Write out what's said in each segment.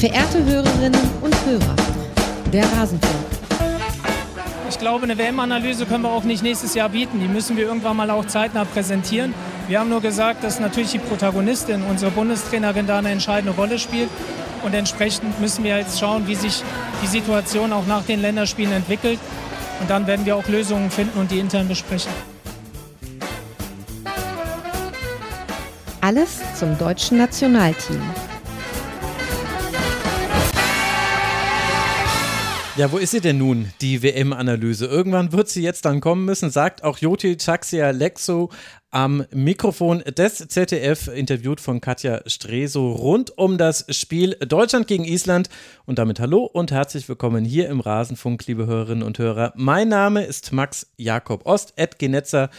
Verehrte Hörerinnen und Hörer, der Rasenfunk. Ich glaube, eine WM-Analyse können wir auch nicht nächstes Jahr bieten. Die müssen wir irgendwann mal auch zeitnah präsentieren. Wir haben nur gesagt, dass natürlich die Protagonistin, unsere Bundestrainerin, da eine entscheidende Rolle spielt. Und entsprechend müssen wir jetzt schauen, wie sich die Situation auch nach den Länderspielen entwickelt. Und dann werden wir auch Lösungen finden und die intern besprechen. Alles zum deutschen Nationalteam. Ja, wo ist sie denn nun, die WM-Analyse? Irgendwann wird sie jetzt dann kommen müssen, sagt auch Joti Taxia Lexo am Mikrofon des ZDF, interviewt von Katja Streso rund um das Spiel Deutschland gegen Island. Und damit hallo und herzlich willkommen hier im Rasenfunk, liebe Hörerinnen und Hörer. Mein Name ist Max Jakob Ost, Ed Genetzer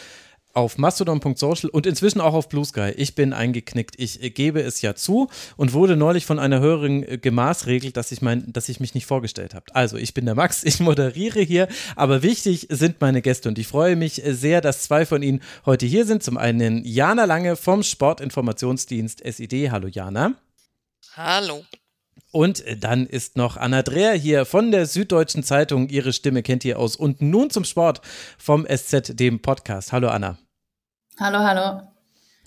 auf mastodon.social und inzwischen auch auf Blue Sky. Ich bin eingeknickt, ich gebe es ja zu und wurde neulich von einer Hörerin äh, gemaßregelt, dass ich mein, dass ich mich nicht vorgestellt habe. Also, ich bin der Max, ich moderiere hier, aber wichtig sind meine Gäste und ich freue mich äh, sehr, dass zwei von ihnen heute hier sind. Zum einen Jana Lange vom Sportinformationsdienst SID. Hallo Jana. Hallo. Und dann ist noch Anna Dreher hier von der Süddeutschen Zeitung. Ihre Stimme kennt ihr aus. Und nun zum Sport vom SZ, dem Podcast. Hallo Anna. Hallo, hallo.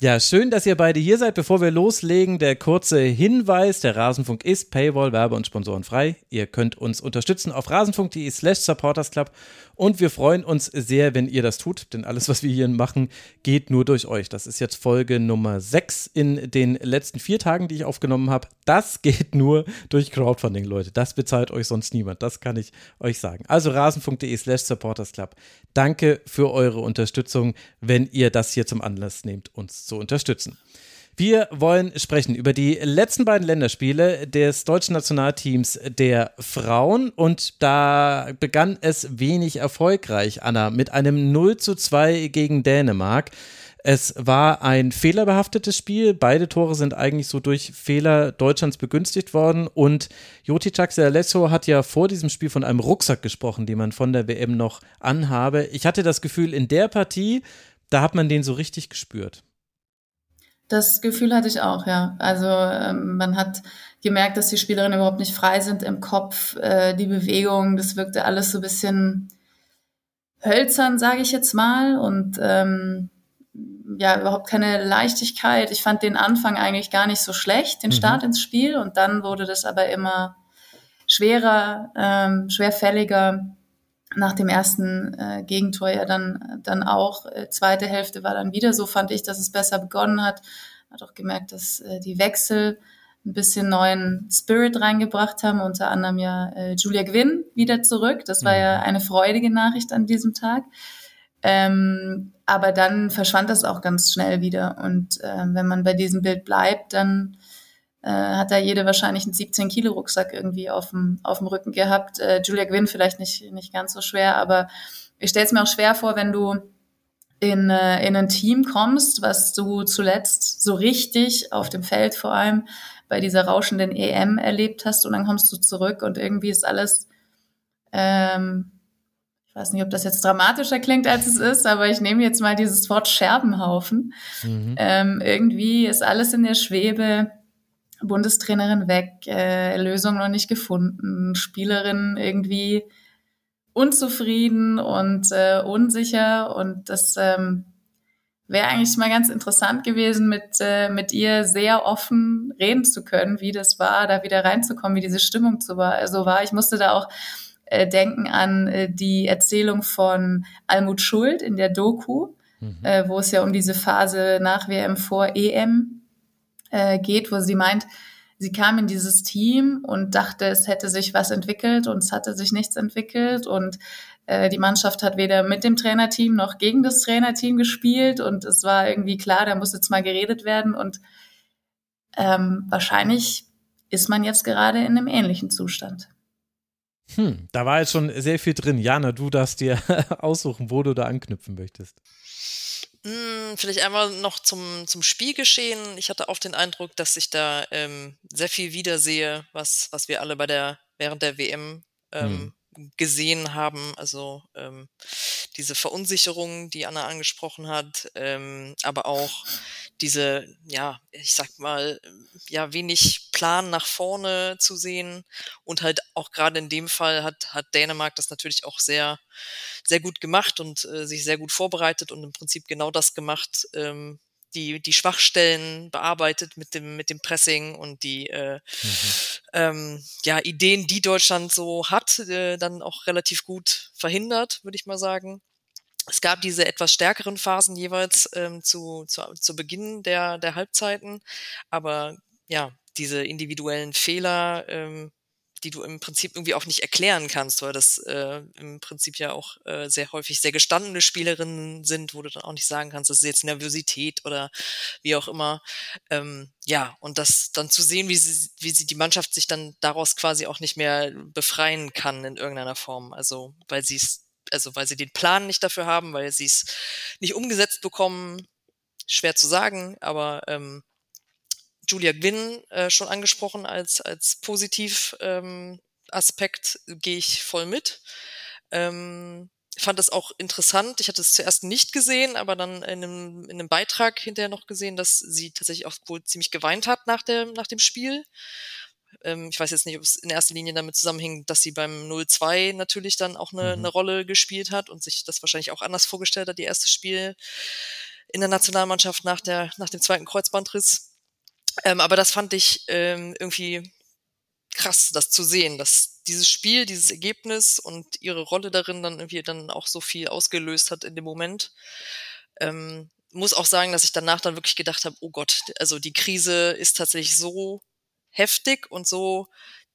Ja, schön, dass ihr beide hier seid. Bevor wir loslegen, der kurze Hinweis: Der Rasenfunk ist Paywall, Werbe- und Sponsorenfrei. Ihr könnt uns unterstützen auf rasenfunk.de/slash supportersclub und wir freuen uns sehr, wenn ihr das tut, denn alles, was wir hier machen, geht nur durch euch. Das ist jetzt Folge Nummer 6 in den letzten vier Tagen, die ich aufgenommen habe. Das geht nur durch Crowdfunding, Leute. Das bezahlt euch sonst niemand. Das kann ich euch sagen. Also rasen.de slash supportersclub. Danke für eure Unterstützung, wenn ihr das hier zum Anlass nehmt, uns zu unterstützen. Wir wollen sprechen über die letzten beiden Länderspiele des deutschen Nationalteams der Frauen und da begann es wenig erfolgreich, Anna, mit einem 0 zu 2 gegen Dänemark. Es war ein fehlerbehaftetes Spiel. Beide Tore sind eigentlich so durch Fehler Deutschlands begünstigt worden. Und Joti Lesso hat ja vor diesem Spiel von einem Rucksack gesprochen, den man von der WM noch anhabe. Ich hatte das Gefühl, in der Partie, da hat man den so richtig gespürt. Das Gefühl hatte ich auch, ja. Also ähm, man hat gemerkt, dass die Spielerinnen überhaupt nicht frei sind im Kopf. Äh, die Bewegung, das wirkte alles so ein bisschen hölzern, sage ich jetzt mal. Und ähm, ja, überhaupt keine Leichtigkeit. Ich fand den Anfang eigentlich gar nicht so schlecht, den mhm. Start ins Spiel. Und dann wurde das aber immer schwerer, ähm, schwerfälliger. Nach dem ersten äh, Gegentor ja dann, dann auch. Äh, zweite Hälfte war dann wieder so, fand ich, dass es besser begonnen hat. Hat auch gemerkt, dass äh, die Wechsel ein bisschen neuen Spirit reingebracht haben, unter anderem ja äh, Julia Gwynn wieder zurück. Das war mhm. ja eine freudige Nachricht an diesem Tag. Ähm, aber dann verschwand das auch ganz schnell wieder. Und äh, wenn man bei diesem Bild bleibt, dann äh, hat da jede wahrscheinlich einen 17 Kilo Rucksack irgendwie auf dem, auf dem Rücken gehabt. Äh, Julia Gwynn vielleicht nicht, nicht ganz so schwer, aber ich stelle es mir auch schwer vor, wenn du in, äh, in ein Team kommst, was du zuletzt so richtig auf dem Feld vor allem bei dieser rauschenden EM erlebt hast und dann kommst du zurück und irgendwie ist alles ähm, ich weiß nicht, ob das jetzt dramatischer klingt, als es ist, aber ich nehme jetzt mal dieses Wort Scherbenhaufen. Mhm. Ähm, irgendwie ist alles in der Schwebe. Bundestrainerin weg, äh, Lösung noch nicht gefunden, Spielerin irgendwie unzufrieden und äh, unsicher und das ähm, wäre eigentlich mal ganz interessant gewesen, mit, äh, mit ihr sehr offen reden zu können, wie das war, da wieder reinzukommen, wie diese Stimmung so war. So war. Ich musste da auch äh, denken an äh, die Erzählung von Almut Schuld in der Doku, mhm. äh, wo es ja um diese Phase nach WM vor EM äh, geht, wo sie meint, sie kam in dieses Team und dachte, es hätte sich was entwickelt und es hatte sich nichts entwickelt und äh, die Mannschaft hat weder mit dem Trainerteam noch gegen das Trainerteam gespielt und es war irgendwie klar, da muss jetzt mal geredet werden und ähm, wahrscheinlich ist man jetzt gerade in einem ähnlichen Zustand. Hm, da war jetzt schon sehr viel drin. Jana, du darfst dir aussuchen, wo du da anknüpfen möchtest. Hm, vielleicht einmal noch zum, zum Spielgeschehen. Ich hatte auch den Eindruck, dass ich da ähm, sehr viel wiedersehe, was, was wir alle bei der, während der WM ähm, hm. Gesehen haben. Also ähm, diese Verunsicherung, die Anna angesprochen hat, ähm, aber auch diese, ja, ich sag mal, ja, wenig Plan nach vorne zu sehen und halt auch gerade in dem Fall hat, hat Dänemark das natürlich auch sehr, sehr gut gemacht und äh, sich sehr gut vorbereitet und im Prinzip genau das gemacht, ähm, die, die Schwachstellen bearbeitet mit dem, mit dem Pressing und die äh, mhm. ähm, ja, Ideen, die Deutschland so hat, äh, dann auch relativ gut verhindert, würde ich mal sagen. Es gab diese etwas stärkeren Phasen jeweils ähm, zu, zu, zu Beginn der, der Halbzeiten, aber ja, diese individuellen Fehler, ähm, die du im Prinzip irgendwie auch nicht erklären kannst, weil das äh, im Prinzip ja auch äh, sehr häufig sehr gestandene Spielerinnen sind, wo du dann auch nicht sagen kannst, das ist jetzt Nervosität oder wie auch immer. Ähm, ja, und das dann zu sehen, wie sie, wie sie die Mannschaft sich dann daraus quasi auch nicht mehr befreien kann in irgendeiner Form. Also weil sie es, also weil sie den Plan nicht dafür haben, weil sie es nicht umgesetzt bekommen, schwer zu sagen, aber ähm, Julia Gwynn äh, schon angesprochen als, als positiv ähm, Aspekt, gehe ich voll mit. Ähm, fand das auch interessant. Ich hatte es zuerst nicht gesehen, aber dann in einem, in einem Beitrag hinterher noch gesehen, dass sie tatsächlich auch wohl ziemlich geweint hat nach, der, nach dem Spiel. Ähm, ich weiß jetzt nicht, ob es in erster Linie damit zusammenhing, dass sie beim 0-2 natürlich dann auch eine, mhm. eine Rolle gespielt hat und sich das wahrscheinlich auch anders vorgestellt hat, die erste Spiel in der Nationalmannschaft nach, der, nach dem zweiten Kreuzbandriss. Ähm, aber das fand ich ähm, irgendwie krass, das zu sehen, dass dieses Spiel, dieses Ergebnis und ihre Rolle darin dann irgendwie dann auch so viel ausgelöst hat in dem Moment. Ähm, muss auch sagen, dass ich danach dann wirklich gedacht habe, oh Gott, also die Krise ist tatsächlich so heftig und so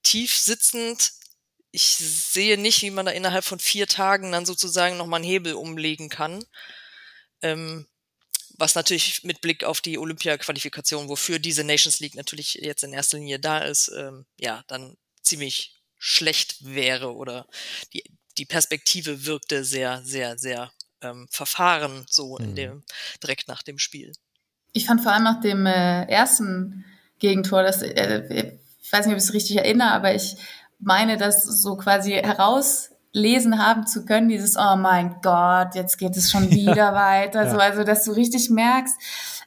tief sitzend. Ich sehe nicht, wie man da innerhalb von vier Tagen dann sozusagen nochmal einen Hebel umlegen kann. Ähm, was natürlich mit Blick auf die Olympia-Qualifikation, wofür diese Nations League natürlich jetzt in erster Linie da ist, ähm, ja, dann ziemlich schlecht wäre oder die, die Perspektive wirkte sehr, sehr, sehr ähm, verfahren so in mhm. dem, direkt nach dem Spiel. Ich fand vor allem nach dem äh, ersten Gegentor, das, äh, ich weiß nicht, ob ich es richtig erinnere, aber ich meine, dass so quasi heraus lesen haben zu können, dieses, oh mein Gott, jetzt geht es schon wieder ja. weiter, ja. so, also, dass du richtig merkst,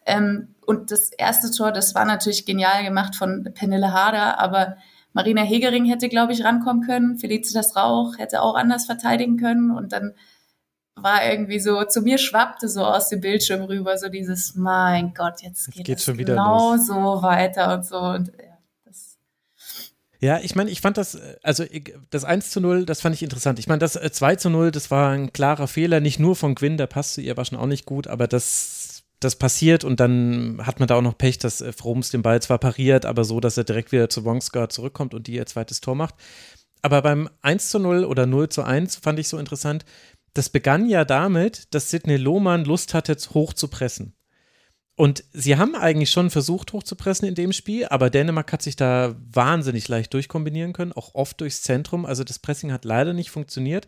ähm, und das erste Tor, das war natürlich genial gemacht von Pernille Harder, aber Marina Hegering hätte, glaube ich, rankommen können. Felicitas Rauch hätte auch anders verteidigen können. Und dann war irgendwie so, zu mir schwappte so aus dem Bildschirm rüber, so dieses, mein Gott, jetzt, geht es schon wieder genau los. so weiter und so. Und ja, ja, ich meine, ich fand das, äh, also das 1 zu 0, das fand ich interessant. Ich meine, das 2 äh, zu 0, das war ein klarer Fehler, nicht nur von Gwyn, der passt zu ihr, war schon auch nicht gut, aber das, das passiert und dann hat man da auch noch Pech, dass äh, Froms den Ball zwar pariert, aber so, dass er direkt wieder zu Wongska zurückkommt und die ihr zweites Tor macht. Aber beim 1 zu 0 oder 0 zu 1 fand ich so interessant, das begann ja damit, dass Sidney Lohmann Lust hatte, hoch zu pressen. Und sie haben eigentlich schon versucht hochzupressen in dem Spiel, aber Dänemark hat sich da wahnsinnig leicht durchkombinieren können, auch oft durchs Zentrum. Also das Pressing hat leider nicht funktioniert.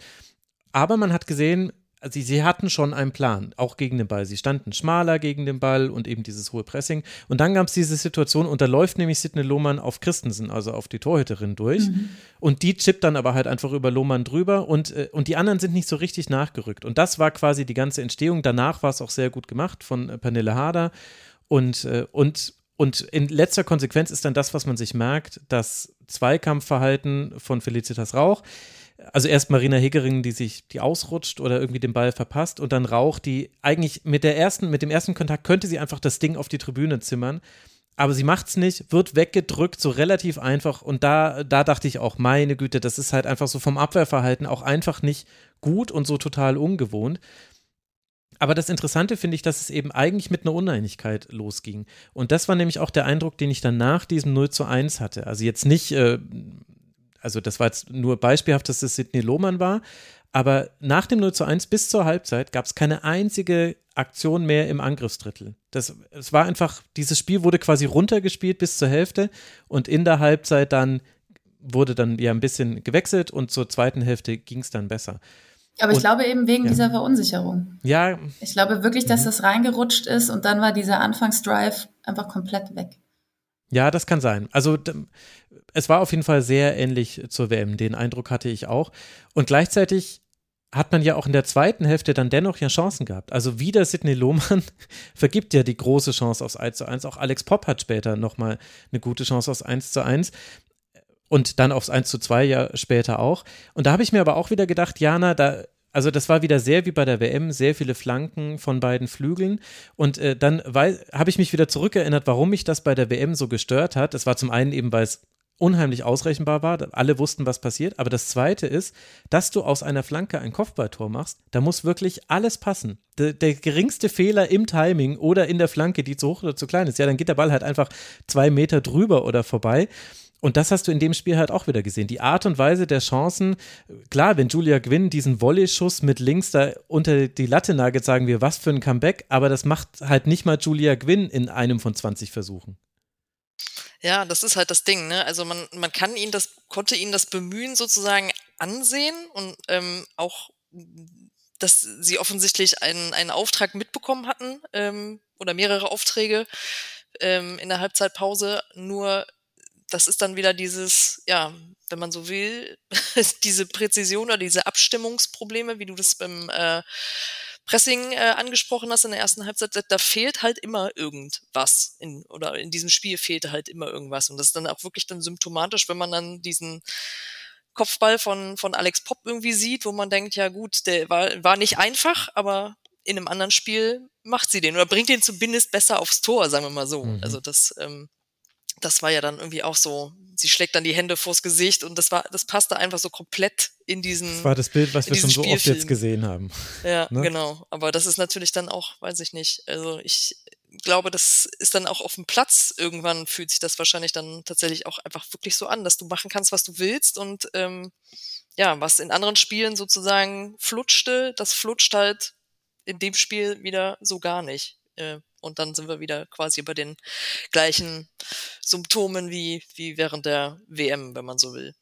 Aber man hat gesehen, also sie hatten schon einen Plan, auch gegen den Ball. Sie standen schmaler gegen den Ball und eben dieses hohe Pressing. Und dann gab es diese Situation, und da läuft nämlich Sidney Lohmann auf Christensen, also auf die Torhüterin durch. Mhm. Und die chippt dann aber halt einfach über Lohmann drüber und, äh, und die anderen sind nicht so richtig nachgerückt. Und das war quasi die ganze Entstehung. Danach war es auch sehr gut gemacht von äh, Pernille Harder. Und, äh, und, und in letzter Konsequenz ist dann das, was man sich merkt, das Zweikampfverhalten von Felicitas Rauch also erst Marina Hegering, die sich, die ausrutscht oder irgendwie den Ball verpasst und dann Rauch, die eigentlich mit der ersten, mit dem ersten Kontakt könnte sie einfach das Ding auf die Tribüne zimmern. Aber sie macht es nicht, wird weggedrückt, so relativ einfach. Und da, da dachte ich auch, meine Güte, das ist halt einfach so vom Abwehrverhalten auch einfach nicht gut und so total ungewohnt. Aber das Interessante finde ich, dass es eben eigentlich mit einer Uneinigkeit losging. Und das war nämlich auch der Eindruck, den ich dann nach diesem 0 zu 1 hatte. Also jetzt nicht äh, also das war jetzt nur beispielhaft, dass es Sidney Lohmann war, aber nach dem 0 zu 1 bis zur Halbzeit gab es keine einzige Aktion mehr im Angriffsdrittel. Das, es war einfach, dieses Spiel wurde quasi runtergespielt bis zur Hälfte und in der Halbzeit dann wurde dann ja ein bisschen gewechselt und zur zweiten Hälfte ging es dann besser. Aber ich und, glaube eben wegen ja. dieser Verunsicherung. Ja. Ich glaube wirklich, dass mhm. das reingerutscht ist und dann war dieser Anfangsdrive einfach komplett weg. Ja, das kann sein. Also es war auf jeden Fall sehr ähnlich zur WM. Den Eindruck hatte ich auch. Und gleichzeitig hat man ja auch in der zweiten Hälfte dann dennoch ja Chancen gehabt. Also wieder Sidney Lohmann vergibt ja die große Chance aufs 1 zu 1. Auch Alex Popp hat später nochmal eine gute Chance aufs 1 zu 1 und dann aufs 1 zu 2 ja später auch. Und da habe ich mir aber auch wieder gedacht, Jana, da also das war wieder sehr wie bei der WM, sehr viele Flanken von beiden Flügeln. Und äh, dann habe ich mich wieder zurückerinnert, warum mich das bei der WM so gestört hat. Es war zum einen eben, weil es unheimlich ausrechenbar war. Alle wussten, was passiert. Aber das Zweite ist, dass du aus einer Flanke ein Kopfballtor machst, da muss wirklich alles passen. Der, der, geringste Fehler im Timing oder in der Flanke, die zu hoch oder zu klein ist, ja, dann geht der Ball halt einfach zwei Meter drüber oder vorbei. Und das hast du in dem Spiel halt auch wieder gesehen. Die Art und Weise der Chancen, klar, wenn Julia Gwynn diesen Volley-Schuss mit links da unter die Latte nagelt, sagen wir, was für ein Comeback, aber das macht halt nicht mal Julia Gwynn in einem von 20 Versuchen. Ja, das ist halt das Ding, ne? Also man, man kann ihn das, konnte ihn das Bemühen sozusagen ansehen und ähm, auch, dass sie offensichtlich einen, einen Auftrag mitbekommen hatten ähm, oder mehrere Aufträge ähm, in der Halbzeitpause. Nur das ist dann wieder dieses, ja, wenn man so will, diese Präzision oder diese Abstimmungsprobleme, wie du das beim äh, Pressing äh, angesprochen hast in der ersten Halbzeit, da fehlt halt immer irgendwas. In, oder in diesem Spiel fehlte halt immer irgendwas. Und das ist dann auch wirklich dann symptomatisch, wenn man dann diesen Kopfball von, von Alex Popp irgendwie sieht, wo man denkt, ja gut, der war, war nicht einfach, aber in einem anderen Spiel macht sie den oder bringt den zumindest besser aufs Tor, sagen wir mal so. Mhm. Also das ähm, das war ja dann irgendwie auch so, sie schlägt dann die Hände vors Gesicht und das war, das passte einfach so komplett in diesen. Das war das Bild, was wir schon so oft jetzt gesehen haben. Ja, ne? genau. Aber das ist natürlich dann auch, weiß ich nicht. Also ich glaube, das ist dann auch auf dem Platz. Irgendwann fühlt sich das wahrscheinlich dann tatsächlich auch einfach wirklich so an, dass du machen kannst, was du willst und ähm, ja, was in anderen Spielen sozusagen flutschte, das flutscht halt in dem Spiel wieder so gar nicht. Äh, und dann sind wir wieder quasi bei den gleichen Symptomen wie, wie während der WM, wenn man so will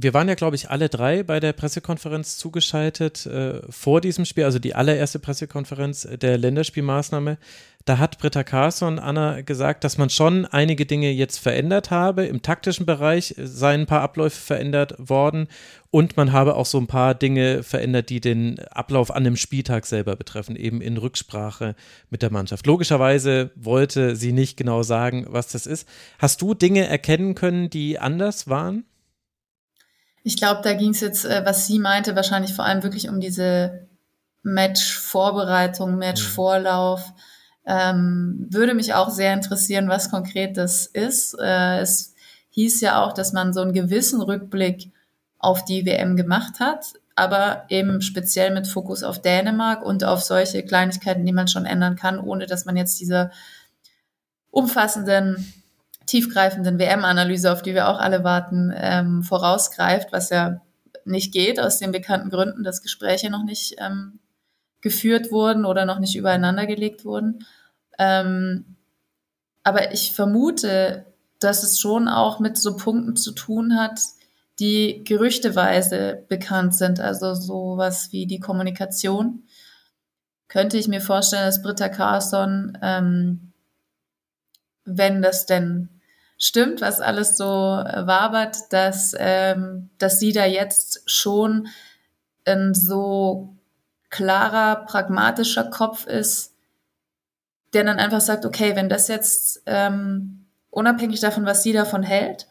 wir waren ja, glaube ich, alle drei bei der Pressekonferenz zugeschaltet äh, vor diesem Spiel, also die allererste Pressekonferenz der Länderspielmaßnahme. Da hat Britta Carlsson, Anna, gesagt, dass man schon einige Dinge jetzt verändert habe. Im taktischen Bereich seien ein paar Abläufe verändert worden und man habe auch so ein paar Dinge verändert, die den Ablauf an dem Spieltag selber betreffen, eben in Rücksprache mit der Mannschaft. Logischerweise wollte sie nicht genau sagen, was das ist. Hast du Dinge erkennen können, die anders waren? Ich glaube, da ging es jetzt, äh, was sie meinte, wahrscheinlich vor allem wirklich um diese Match-Vorbereitung, Match-Vorlauf. Ähm, würde mich auch sehr interessieren, was konkret das ist. Äh, es hieß ja auch, dass man so einen gewissen Rückblick auf die WM gemacht hat, aber eben speziell mit Fokus auf Dänemark und auf solche Kleinigkeiten, die man schon ändern kann, ohne dass man jetzt diese umfassenden tiefgreifenden WM-Analyse, auf die wir auch alle warten, ähm, vorausgreift, was ja nicht geht, aus den bekannten Gründen, dass Gespräche noch nicht ähm, geführt wurden oder noch nicht übereinander gelegt wurden. Ähm, aber ich vermute, dass es schon auch mit so Punkten zu tun hat, die gerüchteweise bekannt sind, also sowas wie die Kommunikation. Könnte ich mir vorstellen, dass Britta Carson, ähm, wenn das denn stimmt, was alles so äh, wabert, dass, ähm, dass sie da jetzt schon ein so klarer, pragmatischer Kopf ist, der dann einfach sagt, okay, wenn das jetzt ähm, unabhängig davon, was sie davon hält,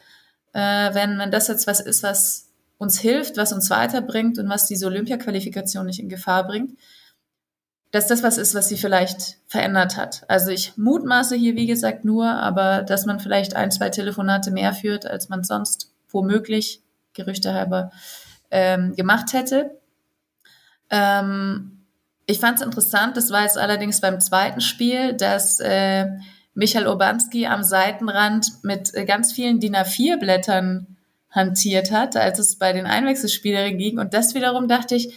äh, wenn, wenn das jetzt was ist, was uns hilft, was uns weiterbringt und was diese Olympia-Qualifikation nicht in Gefahr bringt, dass das was ist, was sie vielleicht verändert hat. Also ich mutmaße hier, wie gesagt, nur, aber dass man vielleicht ein, zwei Telefonate mehr führt, als man sonst womöglich, Gerüchte halber, ähm, gemacht hätte. Ähm, ich fand es interessant, das war jetzt allerdings beim zweiten Spiel, dass äh, Michael Urbanski am Seitenrand mit äh, ganz vielen DIN A4-Blättern hantiert hat, als es bei den Einwechselspielerinnen ging. Und das wiederum dachte ich,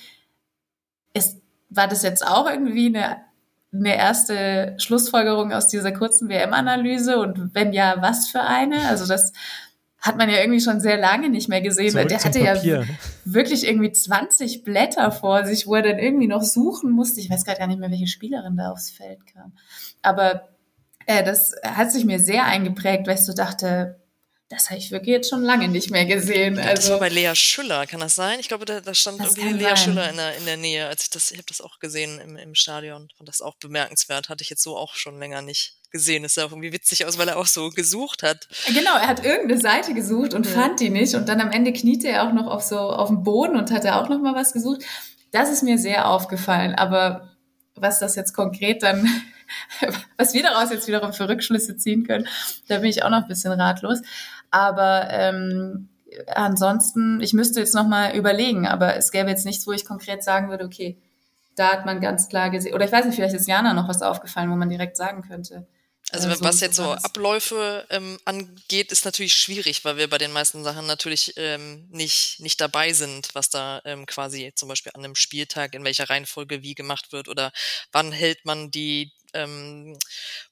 war das jetzt auch irgendwie eine, eine erste Schlussfolgerung aus dieser kurzen WM-Analyse? Und wenn ja, was für eine? Also das hat man ja irgendwie schon sehr lange nicht mehr gesehen. Zurück der hatte Papier. ja wirklich irgendwie 20 Blätter vor sich, wo er dann irgendwie noch suchen musste. Ich weiß gerade gar nicht mehr, welche Spielerin da aufs Feld kam. Aber äh, das hat sich mir sehr eingeprägt, weil ich so dachte, das habe ich wirklich jetzt schon lange nicht mehr gesehen. Also, das war bei Lea Schüller, kann das sein? Ich glaube, da, da stand irgendwie Lea sein. Schüller in der, in der Nähe. Als ich das, ich habe das auch gesehen im, im Stadion. Fand das auch bemerkenswert. Hatte ich jetzt so auch schon länger nicht gesehen. Das sah auch irgendwie witzig aus, weil er auch so gesucht hat. Genau, er hat irgendeine Seite gesucht und ja. fand die nicht. Und dann am Ende kniete er auch noch auf so auf dem Boden und hatte auch noch mal was gesucht. Das ist mir sehr aufgefallen. Aber was das jetzt konkret dann was wir daraus jetzt wiederum für Rückschlüsse ziehen können, da bin ich auch noch ein bisschen ratlos. Aber ähm, ansonsten, ich müsste jetzt nochmal überlegen, aber es gäbe jetzt nichts, wo ich konkret sagen würde, okay, da hat man ganz klar gesehen, oder ich weiß nicht, vielleicht ist Jana noch was aufgefallen, wo man direkt sagen könnte. Also äh, was jetzt so Abläufe ähm, angeht, ist natürlich schwierig, weil wir bei den meisten Sachen natürlich ähm, nicht, nicht dabei sind, was da ähm, quasi zum Beispiel an einem Spieltag, in welcher Reihenfolge wie gemacht wird oder wann hält man die ähm,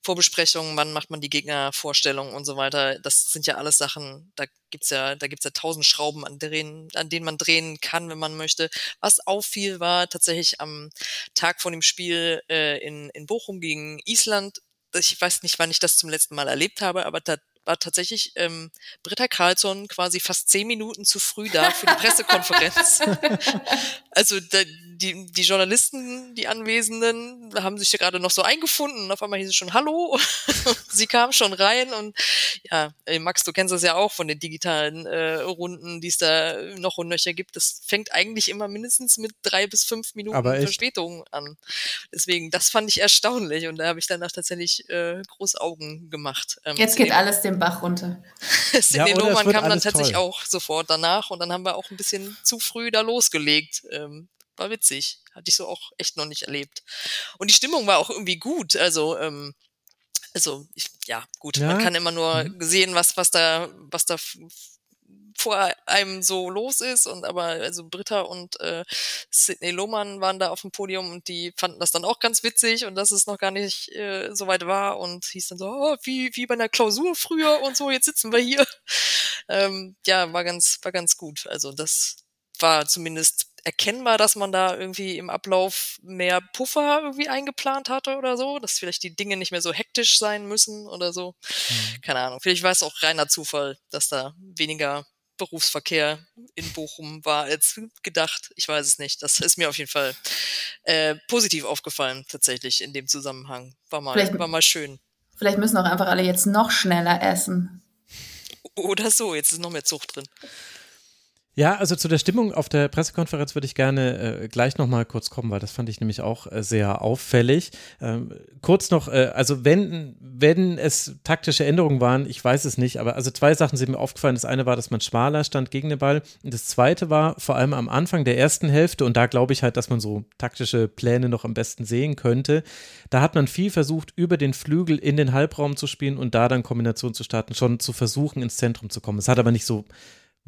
Vorbesprechungen, wann macht man die Gegnervorstellung und so weiter. Das sind ja alles Sachen, da gibt's ja, da gibt's ja tausend Schrauben, an, drehen, an denen man drehen kann, wenn man möchte. Was auffiel, war tatsächlich am Tag vor dem Spiel äh, in, in Bochum gegen Island. Ich weiß nicht, wann ich das zum letzten Mal erlebt habe, aber da war tatsächlich ähm, Britta Karlsson quasi fast zehn Minuten zu früh da für die Pressekonferenz. also da, die, die Journalisten, die Anwesenden, haben sich ja gerade noch so eingefunden und auf einmal hieß es schon Hallo. Sie kam schon rein und ja, Max, du kennst das ja auch von den digitalen äh, Runden, die es da noch und nöcher gibt. Das fängt eigentlich immer mindestens mit drei bis fünf Minuten Verspätung an. Deswegen, das fand ich erstaunlich und da habe ich danach tatsächlich äh, groß Augen gemacht. Ähm, Jetzt geht alles dem Bach runter. Sidney ja, Lohmann kam dann tatsächlich toll. auch sofort danach und dann haben wir auch ein bisschen zu früh da losgelegt. Ähm, war witzig. Hatte ich so auch echt noch nicht erlebt. Und die Stimmung war auch irgendwie gut. Also, ähm, also ich, ja, gut, ja. man kann immer nur mhm. sehen, was, was da, was da vor einem so los ist und aber also Britta und äh, Sidney Lohmann waren da auf dem Podium und die fanden das dann auch ganz witzig und dass es noch gar nicht äh, so weit war und hieß dann so, oh, wie, wie bei einer Klausur früher und so, jetzt sitzen wir hier. Ähm, ja, war ganz, war ganz gut. Also das war zumindest erkennbar, dass man da irgendwie im Ablauf mehr Puffer irgendwie eingeplant hatte oder so, dass vielleicht die Dinge nicht mehr so hektisch sein müssen oder so. Mhm. Keine Ahnung. Vielleicht war es auch reiner Zufall, dass da weniger Berufsverkehr in Bochum war als gedacht. Ich weiß es nicht. Das ist mir auf jeden Fall äh, positiv aufgefallen, tatsächlich in dem Zusammenhang. War mal, vielleicht, war mal schön. Vielleicht müssen auch einfach alle jetzt noch schneller essen. Oder so, jetzt ist noch mehr Zucht drin. Ja, also zu der Stimmung auf der Pressekonferenz würde ich gerne äh, gleich nochmal kurz kommen, weil das fand ich nämlich auch äh, sehr auffällig. Ähm, kurz noch, äh, also wenn, wenn es taktische Änderungen waren, ich weiß es nicht, aber also zwei Sachen sind mir aufgefallen. Das eine war, dass man schmaler stand gegen den Ball und das zweite war vor allem am Anfang der ersten Hälfte und da glaube ich halt, dass man so taktische Pläne noch am besten sehen könnte. Da hat man viel versucht, über den Flügel in den Halbraum zu spielen und da dann Kombination zu starten, schon zu versuchen, ins Zentrum zu kommen. Es hat aber nicht so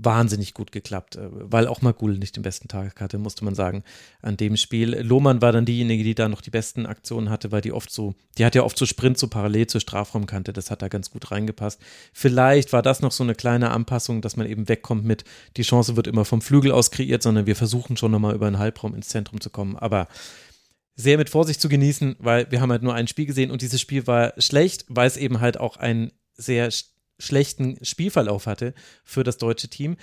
wahnsinnig gut geklappt, äh, weil auch Magul nicht den besten Tag hatte, musste man sagen, an dem Spiel. Lohmann war dann diejenige, die da noch die besten Aktionen hatte, weil die oft so, die hat ja oft so Sprint so parallel zur Strafraumkante, das hat da ganz gut reingepasst. Vielleicht war das noch so eine kleine Anpassung, dass man eben wegkommt mit, die Chance wird immer vom Flügel aus kreiert, sondern wir versuchen schon nochmal über einen Halbraum ins Zentrum zu kommen, aber sehr mit Vorsicht zu genießen, weil wir haben halt nur ein Spiel gesehen und dieses Spiel war schlecht, weil es eben halt auch ein sehr schlechten Spielverlauf hatte für das deutsche Team.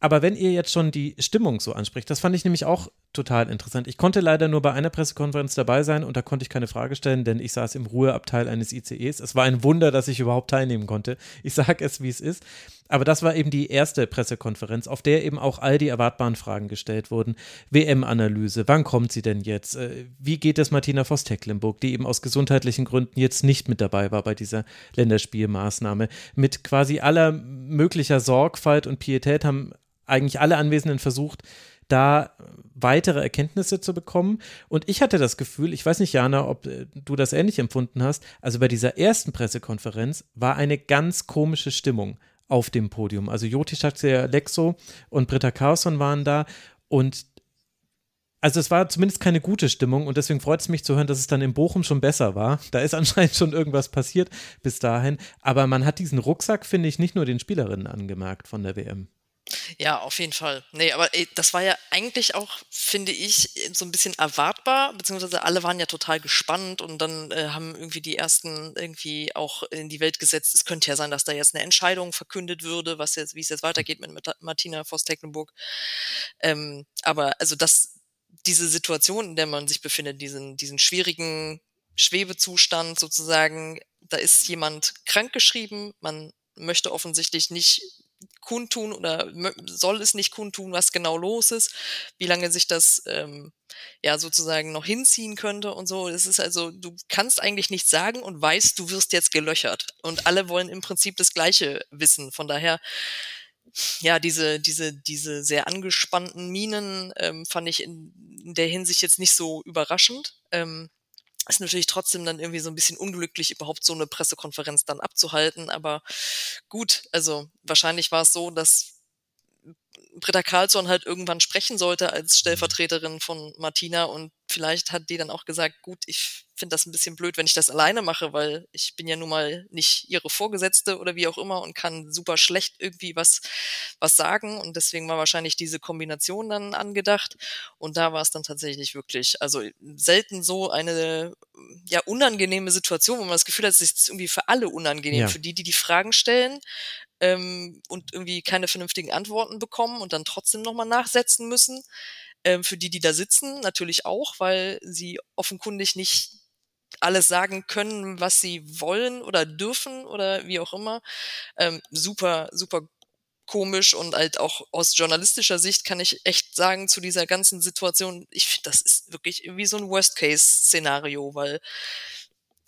Aber wenn ihr jetzt schon die Stimmung so anspricht, das fand ich nämlich auch total interessant. Ich konnte leider nur bei einer Pressekonferenz dabei sein und da konnte ich keine Frage stellen, denn ich saß im Ruheabteil eines ICEs. Es war ein Wunder, dass ich überhaupt teilnehmen konnte. Ich sage es, wie es ist. Aber das war eben die erste Pressekonferenz, auf der eben auch all die erwartbaren Fragen gestellt wurden. WM-Analyse, wann kommt sie denn jetzt? Äh, wie geht es Martina Voss-Tecklenburg, die eben aus gesundheitlichen Gründen jetzt nicht mit dabei war bei dieser Länderspielmaßnahme? Mit quasi aller möglicher Sorgfalt und Pietät haben eigentlich alle Anwesenden versucht, da weitere Erkenntnisse zu bekommen. Und ich hatte das Gefühl, ich weiß nicht, Jana, ob äh, du das ähnlich empfunden hast, also bei dieser ersten Pressekonferenz war eine ganz komische Stimmung auf dem Podium. Also Joti Lexo und Britta Carlson waren da und also es war zumindest keine gute Stimmung und deswegen freut es mich zu hören, dass es dann in Bochum schon besser war. Da ist anscheinend schon irgendwas passiert bis dahin. Aber man hat diesen Rucksack, finde ich, nicht nur den Spielerinnen angemerkt von der WM. Ja, auf jeden Fall. Nee, aber ey, das war ja eigentlich auch, finde ich, so ein bisschen erwartbar, beziehungsweise alle waren ja total gespannt und dann äh, haben irgendwie die ersten irgendwie auch in die Welt gesetzt. Es könnte ja sein, dass da jetzt eine Entscheidung verkündet würde, was jetzt, wie es jetzt weitergeht mit Martina Voss-Tecklenburg. Ähm, aber also das, diese Situation, in der man sich befindet, diesen, diesen schwierigen Schwebezustand sozusagen, da ist jemand krankgeschrieben, man möchte offensichtlich nicht kundtun oder soll es nicht kundtun, was genau los ist, wie lange sich das ähm, ja sozusagen noch hinziehen könnte und so. Es ist also, du kannst eigentlich nichts sagen und weißt, du wirst jetzt gelöchert. Und alle wollen im Prinzip das Gleiche wissen. Von daher, ja, diese, diese, diese sehr angespannten Minen ähm, fand ich in, in der Hinsicht jetzt nicht so überraschend. Ähm, ist natürlich trotzdem dann irgendwie so ein bisschen unglücklich, überhaupt so eine Pressekonferenz dann abzuhalten. Aber gut, also wahrscheinlich war es so, dass Britta Karlsson halt irgendwann sprechen sollte als Stellvertreterin von Martina und vielleicht hat die dann auch gesagt, gut, ich finde das ein bisschen blöd, wenn ich das alleine mache, weil ich bin ja nun mal nicht ihre Vorgesetzte oder wie auch immer und kann super schlecht irgendwie was, was sagen und deswegen war wahrscheinlich diese Kombination dann angedacht und da war es dann tatsächlich wirklich, also selten so eine ja unangenehme Situation, wo man das Gefühl hat, es ist irgendwie für alle unangenehm, ja. für die, die die Fragen stellen, ähm, und irgendwie keine vernünftigen Antworten bekommen und dann trotzdem nochmal nachsetzen müssen. Ähm, für die, die da sitzen, natürlich auch, weil sie offenkundig nicht alles sagen können, was sie wollen oder dürfen oder wie auch immer. Ähm, super, super komisch und halt auch aus journalistischer Sicht kann ich echt sagen zu dieser ganzen Situation, ich finde, das ist wirklich irgendwie so ein Worst-Case-Szenario, weil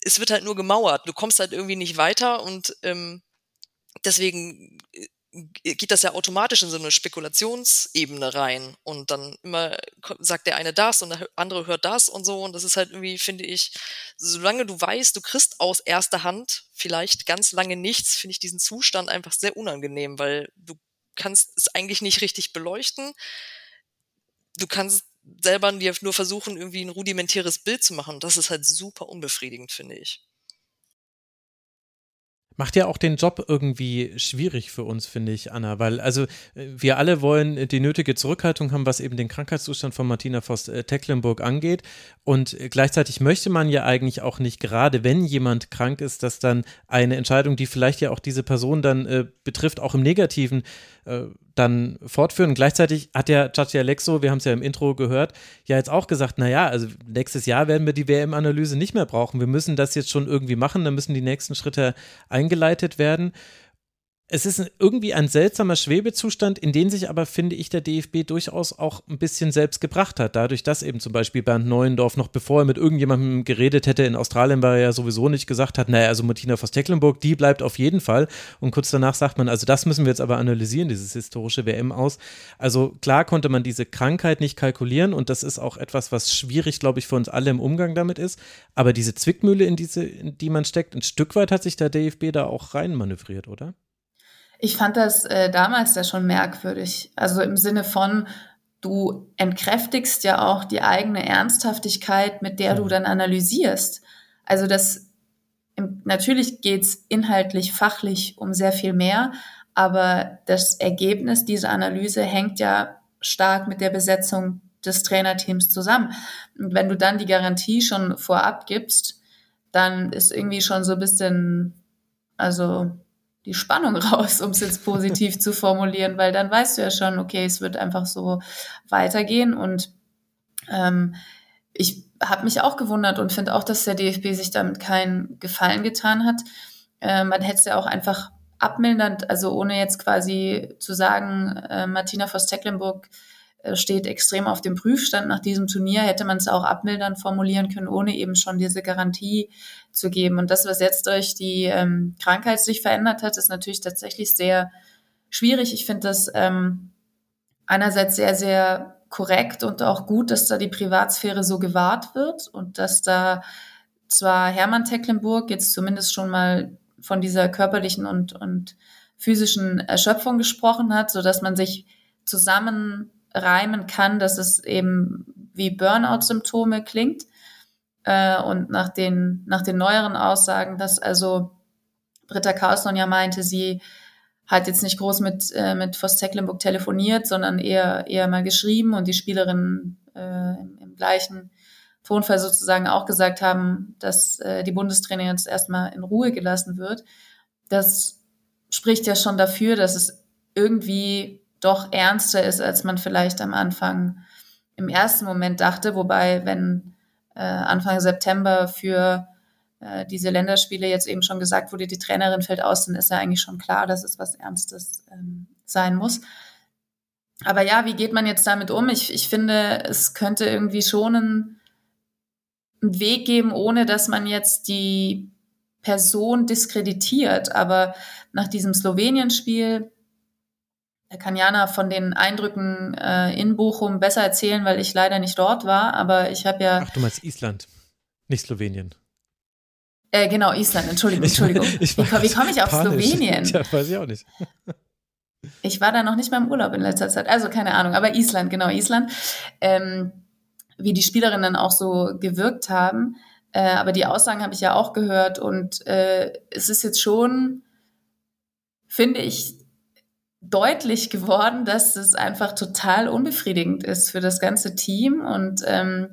es wird halt nur gemauert. Du kommst halt irgendwie nicht weiter und ähm, deswegen äh, geht das ja automatisch in so eine Spekulationsebene rein und dann immer sagt der eine das und der andere hört das und so und das ist halt irgendwie, finde ich, solange du weißt, du kriegst aus erster Hand vielleicht ganz lange nichts, finde ich diesen Zustand einfach sehr unangenehm, weil du kannst es eigentlich nicht richtig beleuchten. Du kannst selber nur versuchen, irgendwie ein rudimentäres Bild zu machen. Das ist halt super unbefriedigend, finde ich. Macht ja auch den Job irgendwie schwierig für uns, finde ich, Anna, weil also äh, wir alle wollen die nötige Zurückhaltung haben, was eben den Krankheitszustand von Martina Voss-Tecklenburg angeht. Und gleichzeitig möchte man ja eigentlich auch nicht, gerade wenn jemand krank ist, dass dann eine Entscheidung, die vielleicht ja auch diese Person dann äh, betrifft, auch im Negativen, äh, dann fortführen. gleichzeitig hat ja Chachi Alexo, wir haben es ja im Intro gehört, ja jetzt auch gesagt, naja, also nächstes Jahr werden wir die WM-Analyse nicht mehr brauchen. Wir müssen das jetzt schon irgendwie machen, dann müssen die nächsten Schritte eingeleitet werden es ist irgendwie ein seltsamer Schwebezustand, in den sich aber, finde ich, der DFB durchaus auch ein bisschen selbst gebracht hat. Dadurch, dass eben zum Beispiel Bernd Neuendorf noch bevor er mit irgendjemandem geredet hätte, in Australien war er ja sowieso nicht gesagt hat, naja, also Martina Voss-Tecklenburg, die bleibt auf jeden Fall. Und kurz danach sagt man, also das müssen wir jetzt aber analysieren, dieses historische WM aus. Also klar konnte man diese Krankheit nicht kalkulieren und das ist auch etwas, was schwierig, glaube ich, für uns alle im Umgang damit ist. Aber diese Zwickmühle, in, diese, in die man steckt, ein Stück weit hat sich der DFB da auch reinmanövriert, oder? Ich fand das äh, damals ja schon merkwürdig. Also im Sinne von, du entkräftigst ja auch die eigene Ernsthaftigkeit, mit der du mhm. dann analysierst. Also das natürlich geht's inhaltlich, fachlich um sehr viel mehr, aber das Ergebnis dieser Analyse hängt ja stark mit der Besetzung des Trainerteams zusammen. Und wenn du dann die Garantie schon vorab gibst, dann ist irgendwie schon so ein bisschen, also die Spannung raus, um es jetzt positiv zu formulieren, weil dann weißt du ja schon, okay, es wird einfach so weitergehen und ähm, ich habe mich auch gewundert und finde auch, dass der DFB sich damit keinen Gefallen getan hat. Äh, man hätte es ja auch einfach abmildernd, also ohne jetzt quasi zu sagen, äh, Martina Voss-Tecklenburg äh, steht extrem auf dem Prüfstand nach diesem Turnier, hätte man es auch abmildern formulieren können, ohne eben schon diese Garantie zu geben. Und das, was jetzt durch die ähm, Krankheit sich verändert hat, ist natürlich tatsächlich sehr schwierig. Ich finde das ähm, einerseits sehr, sehr korrekt und auch gut, dass da die Privatsphäre so gewahrt wird und dass da zwar Hermann Tecklenburg jetzt zumindest schon mal von dieser körperlichen und, und physischen Erschöpfung gesprochen hat, so dass man sich zusammen reimen kann, dass es eben wie Burnout-Symptome klingt. Äh, und nach den, nach den neueren Aussagen, dass also Britta Carlson ja meinte, sie hat jetzt nicht groß mit, äh, mit Voss Tecklenburg telefoniert, sondern eher, eher mal geschrieben und die Spielerinnen äh, im, im gleichen Tonfall sozusagen auch gesagt haben, dass äh, die Bundestrainerin jetzt erstmal in Ruhe gelassen wird. Das spricht ja schon dafür, dass es irgendwie doch ernster ist, als man vielleicht am Anfang im ersten Moment dachte. Wobei, wenn äh, Anfang September für äh, diese Länderspiele jetzt eben schon gesagt wurde, die Trainerin fällt aus, dann ist ja eigentlich schon klar, dass es was Ernstes ähm, sein muss. Aber ja, wie geht man jetzt damit um? Ich, ich finde, es könnte irgendwie schon einen, einen Weg geben, ohne dass man jetzt die Person diskreditiert. Aber nach diesem Slowenien-Spiel, da kann Jana von den Eindrücken äh, in Bochum besser erzählen, weil ich leider nicht dort war. Aber ich habe ja. Ach, du meinst Island, nicht Slowenien. Äh, genau, Island, Entschuldigung, Entschuldigung. Ich, ich, wie, wie komme ich auf panisch. Slowenien? Ja, weiß ich auch nicht. ich war da noch nicht mal im Urlaub in letzter Zeit, also keine Ahnung, aber Island, genau, Island. Ähm, wie die Spielerinnen auch so gewirkt haben. Äh, aber die Aussagen habe ich ja auch gehört und äh, es ist jetzt schon, finde ich, deutlich geworden, dass es einfach total unbefriedigend ist für das ganze Team und ähm,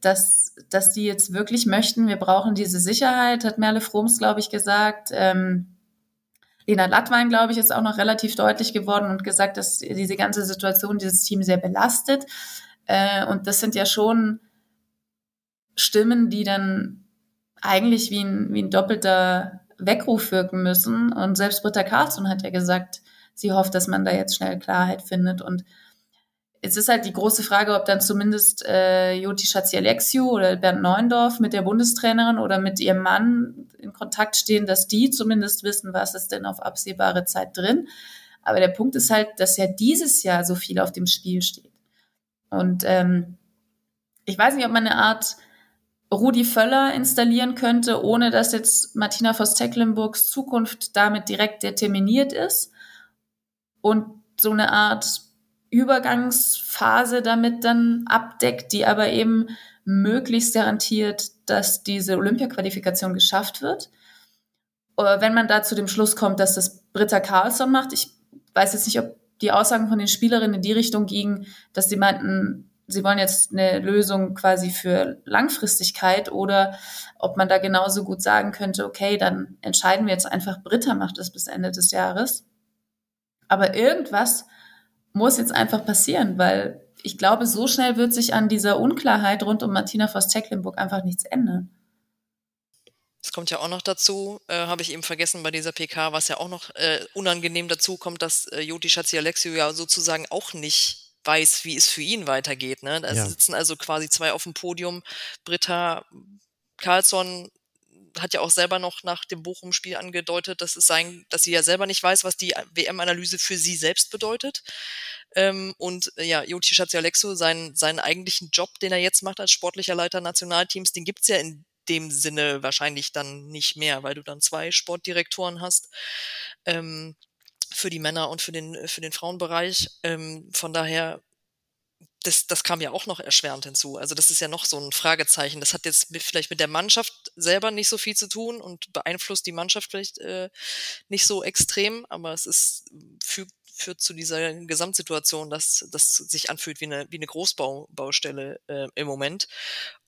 dass, dass die jetzt wirklich möchten, wir brauchen diese Sicherheit, hat Merle Froms, glaube ich, gesagt. Ähm, Lena Lattwein, glaube ich, ist auch noch relativ deutlich geworden und gesagt, dass diese ganze Situation dieses Team sehr belastet. Äh, und das sind ja schon Stimmen, die dann eigentlich wie ein, wie ein doppelter Weckruf wirken müssen. Und selbst Britta Carlson hat ja gesagt, sie hofft, dass man da jetzt schnell Klarheit findet. Und es ist halt die große Frage, ob dann zumindest äh, Joti Schatzialexiou oder Bernd Neuendorf mit der Bundestrainerin oder mit ihrem Mann in Kontakt stehen, dass die zumindest wissen, was ist denn auf absehbare Zeit drin. Aber der Punkt ist halt, dass ja dieses Jahr so viel auf dem Spiel steht. Und ähm, ich weiß nicht, ob man eine Art Rudi Völler installieren könnte, ohne dass jetzt Martina Voss-Tecklenburgs Zukunft damit direkt determiniert ist. Und so eine Art Übergangsphase damit dann abdeckt, die aber eben möglichst garantiert, dass diese Olympia-Qualifikation geschafft wird. Oder wenn man da zu dem Schluss kommt, dass das Britta Carlsson macht, ich weiß jetzt nicht, ob die Aussagen von den Spielerinnen in die Richtung gingen, dass sie meinten, sie wollen jetzt eine Lösung quasi für Langfristigkeit oder ob man da genauso gut sagen könnte, okay, dann entscheiden wir jetzt einfach, Britta macht das bis Ende des Jahres. Aber irgendwas muss jetzt einfach passieren, weil ich glaube, so schnell wird sich an dieser Unklarheit rund um Martina Voss-Tecklenburg einfach nichts ändern. Es kommt ja auch noch dazu, äh, habe ich eben vergessen bei dieser PK, was ja auch noch äh, unangenehm dazu kommt, dass äh, Joti Schatzi Alexio ja sozusagen auch nicht weiß, wie es für ihn weitergeht. Ne? Da ja. sitzen also quasi zwei auf dem Podium. Britta Carlsson hat ja auch selber noch nach dem Bochum-Spiel angedeutet, dass es sein, dass sie ja selber nicht weiß, was die WM-Analyse für sie selbst bedeutet. Ähm, und äh, ja, Joti Schatzialexo, seinen, seinen eigentlichen Job, den er jetzt macht als sportlicher Leiter Nationalteams, den gibt's ja in dem Sinne wahrscheinlich dann nicht mehr, weil du dann zwei Sportdirektoren hast. Ähm, für die Männer und für den, für den Frauenbereich. Ähm, von daher das, das kam ja auch noch erschwerend hinzu. Also das ist ja noch so ein Fragezeichen. Das hat jetzt mit, vielleicht mit der Mannschaft selber nicht so viel zu tun und beeinflusst die Mannschaft vielleicht äh, nicht so extrem, aber es ist führt, führt zu dieser Gesamtsituation, dass das sich anfühlt wie eine, wie eine Großbaustelle äh, im Moment.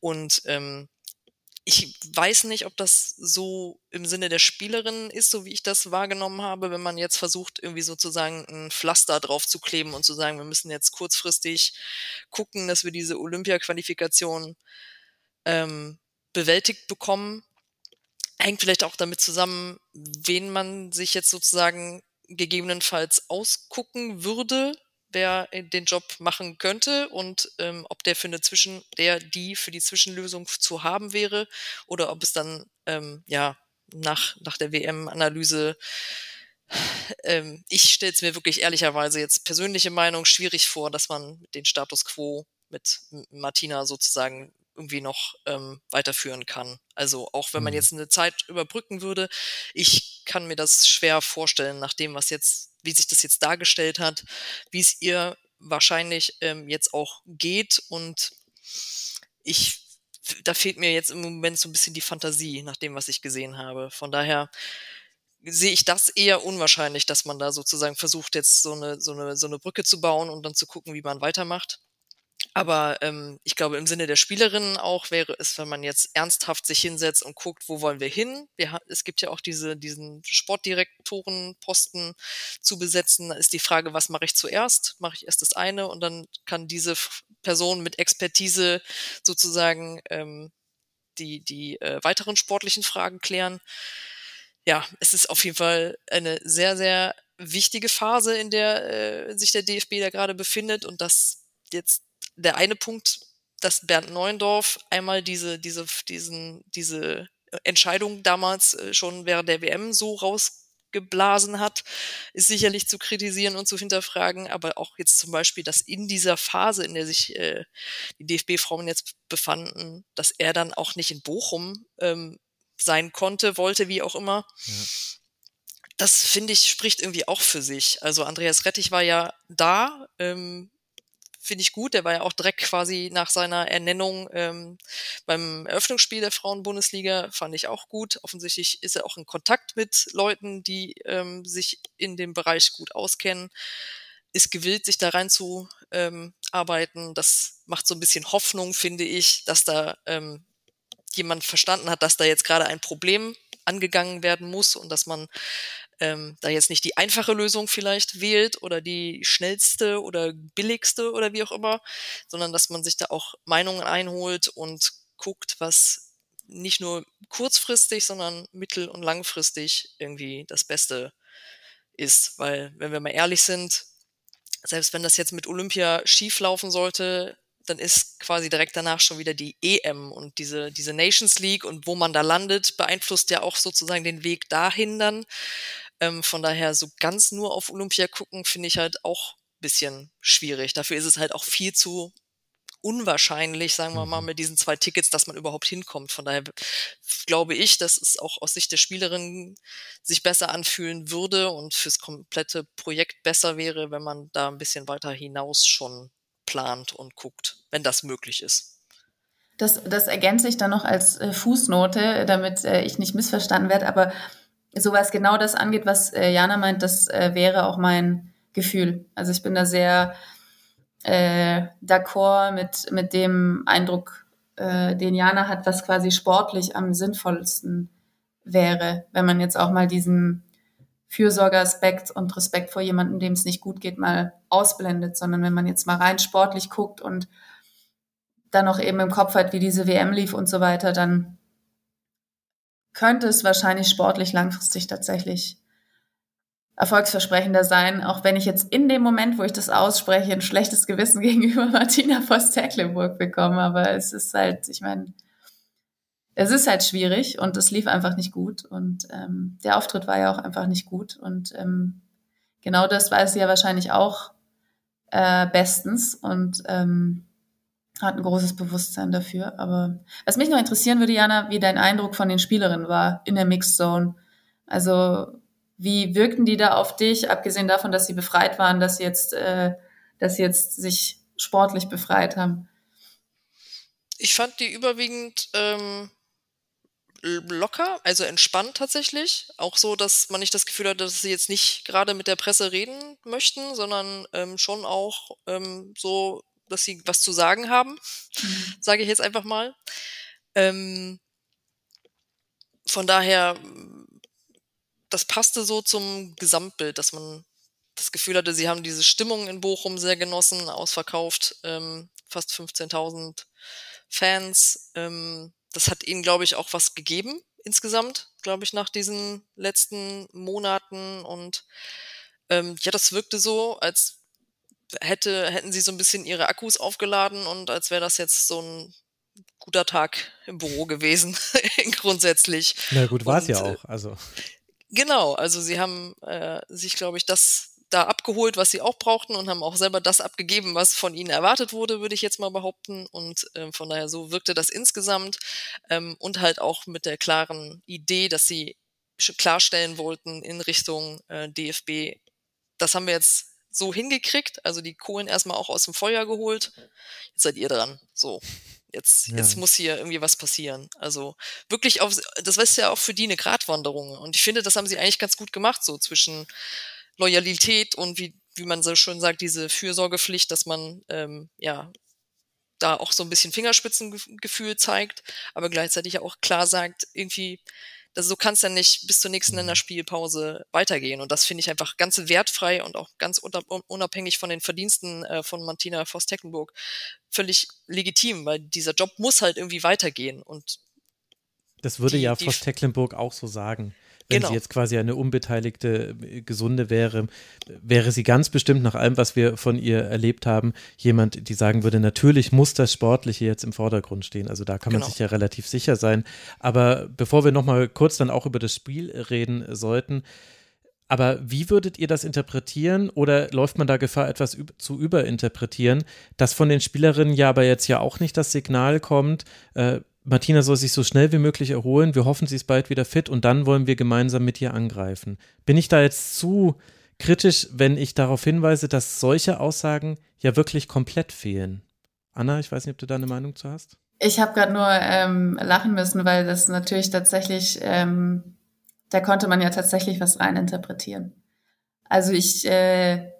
Und ähm, ich weiß nicht, ob das so im Sinne der Spielerin ist, so wie ich das wahrgenommen habe, wenn man jetzt versucht, irgendwie sozusagen ein Pflaster drauf zu kleben und zu sagen, wir müssen jetzt kurzfristig gucken, dass wir diese Olympia-Qualifikation ähm, bewältigt bekommen. Hängt vielleicht auch damit zusammen, wen man sich jetzt sozusagen gegebenenfalls ausgucken würde, wer den Job machen könnte und ähm, ob der für eine Zwischen, der die für die Zwischenlösung zu haben wäre oder ob es dann ähm, ja nach nach der WM-Analyse ähm, ich stelle es mir wirklich ehrlicherweise jetzt persönliche Meinung schwierig vor, dass man den Status quo mit Martina sozusagen irgendwie noch ähm, weiterführen kann. Also auch wenn man mhm. jetzt eine Zeit überbrücken würde, ich kann mir das schwer vorstellen, nach dem, was jetzt wie sich das jetzt dargestellt hat, wie es ihr wahrscheinlich ähm, jetzt auch geht. Und ich, da fehlt mir jetzt im Moment so ein bisschen die Fantasie nach dem, was ich gesehen habe. Von daher sehe ich das eher unwahrscheinlich, dass man da sozusagen versucht, jetzt so eine, so eine, so eine Brücke zu bauen und dann zu gucken, wie man weitermacht. Aber ähm, ich glaube, im Sinne der Spielerinnen auch wäre es, wenn man jetzt ernsthaft sich hinsetzt und guckt, wo wollen wir hin? Wir, es gibt ja auch diese, diesen Sportdirektorenposten zu besetzen. Da ist die Frage, was mache ich zuerst? Mache ich erst das eine und dann kann diese Person mit Expertise sozusagen ähm, die, die äh, weiteren sportlichen Fragen klären. Ja, es ist auf jeden Fall eine sehr, sehr wichtige Phase, in der äh, sich der DFB da gerade befindet und das jetzt der eine Punkt, dass Bernd Neuendorf einmal diese, diese, diesen, diese Entscheidung damals äh, schon während der WM so rausgeblasen hat, ist sicherlich zu kritisieren und zu hinterfragen, aber auch jetzt zum Beispiel, dass in dieser Phase, in der sich äh, die DFB-Frauen jetzt befanden, dass er dann auch nicht in Bochum ähm, sein konnte, wollte, wie auch immer. Ja. Das finde ich spricht irgendwie auch für sich. Also Andreas Rettich war ja da, ähm, finde ich gut. Der war ja auch direkt quasi nach seiner Ernennung ähm, beim Eröffnungsspiel der Frauenbundesliga, fand ich auch gut. Offensichtlich ist er auch in Kontakt mit Leuten, die ähm, sich in dem Bereich gut auskennen, ist gewillt, sich da rein zu ähm, arbeiten. Das macht so ein bisschen Hoffnung, finde ich, dass da ähm, jemand verstanden hat, dass da jetzt gerade ein Problem angegangen werden muss und dass man ähm, da jetzt nicht die einfache Lösung vielleicht wählt oder die schnellste oder billigste oder wie auch immer, sondern dass man sich da auch Meinungen einholt und guckt, was nicht nur kurzfristig, sondern mittel- und langfristig irgendwie das Beste ist. Weil, wenn wir mal ehrlich sind, selbst wenn das jetzt mit Olympia schief laufen sollte, dann ist quasi direkt danach schon wieder die EM und diese, diese Nations League und wo man da landet, beeinflusst ja auch sozusagen den Weg dahin dann. Ähm, von daher so ganz nur auf Olympia gucken, finde ich halt auch bisschen schwierig. Dafür ist es halt auch viel zu unwahrscheinlich, sagen wir mal, mhm. mit diesen zwei Tickets, dass man überhaupt hinkommt. Von daher glaube ich, dass es auch aus Sicht der Spielerin sich besser anfühlen würde und fürs komplette Projekt besser wäre, wenn man da ein bisschen weiter hinaus schon plant und guckt, wenn das möglich ist. Das, das ergänze ich dann noch als äh, Fußnote, damit äh, ich nicht missverstanden werde. Aber so was genau das angeht, was äh, Jana meint, das äh, wäre auch mein Gefühl. Also ich bin da sehr äh, d'accord mit, mit dem Eindruck, äh, den Jana hat, was quasi sportlich am sinnvollsten wäre, wenn man jetzt auch mal diesen Fürsorgeaspekt und Respekt vor jemandem, dem es nicht gut geht, mal ausblendet, sondern wenn man jetzt mal rein sportlich guckt und dann auch eben im Kopf hat, wie diese WM lief und so weiter, dann könnte es wahrscheinlich sportlich langfristig tatsächlich erfolgsversprechender sein, auch wenn ich jetzt in dem Moment, wo ich das ausspreche, ein schlechtes Gewissen gegenüber Martina Voss-Tecklenburg bekomme. Aber es ist halt, ich meine, es ist halt schwierig und es lief einfach nicht gut. Und ähm, der Auftritt war ja auch einfach nicht gut. Und ähm, genau das weiß sie ja wahrscheinlich auch äh, bestens. Und ähm, hat ein großes Bewusstsein dafür. Aber was mich noch interessieren würde, Jana, wie dein Eindruck von den Spielerinnen war in der Mixed Zone. Also wie wirkten die da auf dich, abgesehen davon, dass sie befreit waren, dass sie jetzt, äh, dass sie jetzt sich sportlich befreit haben? Ich fand die überwiegend ähm, locker, also entspannt tatsächlich. Auch so, dass man nicht das Gefühl hat, dass sie jetzt nicht gerade mit der Presse reden möchten, sondern ähm, schon auch ähm, so dass sie was zu sagen haben, mhm. sage ich jetzt einfach mal. Ähm, von daher, das passte so zum Gesamtbild, dass man das Gefühl hatte, sie haben diese Stimmung in Bochum sehr genossen, ausverkauft, ähm, fast 15.000 Fans. Ähm, das hat ihnen, glaube ich, auch was gegeben insgesamt, glaube ich, nach diesen letzten Monaten. Und ähm, ja, das wirkte so, als hätte, hätten sie so ein bisschen ihre Akkus aufgeladen und als wäre das jetzt so ein guter Tag im Büro gewesen, grundsätzlich. Na gut, war es ja auch. Also. Genau, also sie haben äh, sich, glaube ich, das da abgeholt, was sie auch brauchten und haben auch selber das abgegeben, was von ihnen erwartet wurde, würde ich jetzt mal behaupten. Und äh, von daher so wirkte das insgesamt ähm, und halt auch mit der klaren Idee, dass sie klarstellen wollten in Richtung äh, DFB. Das haben wir jetzt so hingekriegt, also die Kohlen erstmal auch aus dem Feuer geholt. Jetzt seid ihr dran. So. Jetzt, ja. jetzt muss hier irgendwie was passieren. Also wirklich auf, das ist ja auch für die eine Gratwanderung. Und ich finde, das haben sie eigentlich ganz gut gemacht, so zwischen Loyalität und wie, wie man so schön sagt, diese Fürsorgepflicht, dass man ähm, ja da auch so ein bisschen Fingerspitzengefühl zeigt, aber gleichzeitig auch klar sagt, irgendwie, also so kann es ja nicht bis zur nächsten mhm. Länderspielpause weitergehen. Und das finde ich einfach ganz wertfrei und auch ganz unabhängig von den Verdiensten äh, von Martina Voss-Tecklenburg völlig legitim, weil dieser Job muss halt irgendwie weitergehen. Und das würde die, ja Voss-Tecklenburg auch so sagen wenn genau. sie jetzt quasi eine unbeteiligte äh, Gesunde wäre, wäre sie ganz bestimmt nach allem, was wir von ihr erlebt haben, jemand, die sagen würde, natürlich muss das Sportliche jetzt im Vordergrund stehen. Also da kann man genau. sich ja relativ sicher sein. Aber bevor wir nochmal kurz dann auch über das Spiel reden sollten, aber wie würdet ihr das interpretieren oder läuft man da Gefahr, etwas zu überinterpretieren, dass von den Spielerinnen ja aber jetzt ja auch nicht das Signal kommt, äh, Martina soll sich so schnell wie möglich erholen. Wir hoffen, sie ist bald wieder fit und dann wollen wir gemeinsam mit ihr angreifen. Bin ich da jetzt zu kritisch, wenn ich darauf hinweise, dass solche Aussagen ja wirklich komplett fehlen? Anna, ich weiß nicht, ob du da eine Meinung zu hast. Ich habe gerade nur ähm, lachen müssen, weil das natürlich tatsächlich, ähm, da konnte man ja tatsächlich was reininterpretieren. Also ich, äh,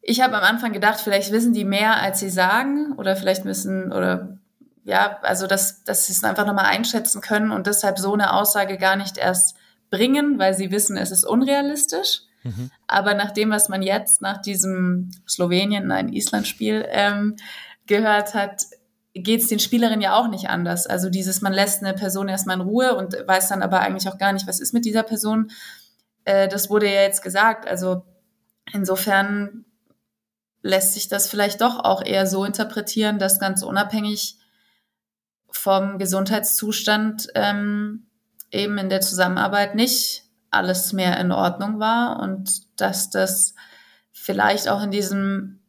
ich habe am Anfang gedacht, vielleicht wissen die mehr, als sie sagen, oder vielleicht müssen, oder ja, also dass, dass sie es einfach nochmal einschätzen können und deshalb so eine Aussage gar nicht erst bringen, weil sie wissen, es ist unrealistisch. Mhm. Aber nach dem, was man jetzt nach diesem Slowenien, nein, Island-Spiel ähm, gehört hat, geht es den Spielerinnen ja auch nicht anders. Also dieses, man lässt eine Person erstmal in Ruhe und weiß dann aber eigentlich auch gar nicht, was ist mit dieser Person. Äh, das wurde ja jetzt gesagt. Also insofern lässt sich das vielleicht doch auch eher so interpretieren, dass ganz unabhängig vom Gesundheitszustand ähm, eben in der Zusammenarbeit nicht alles mehr in Ordnung war und dass das vielleicht auch in diesem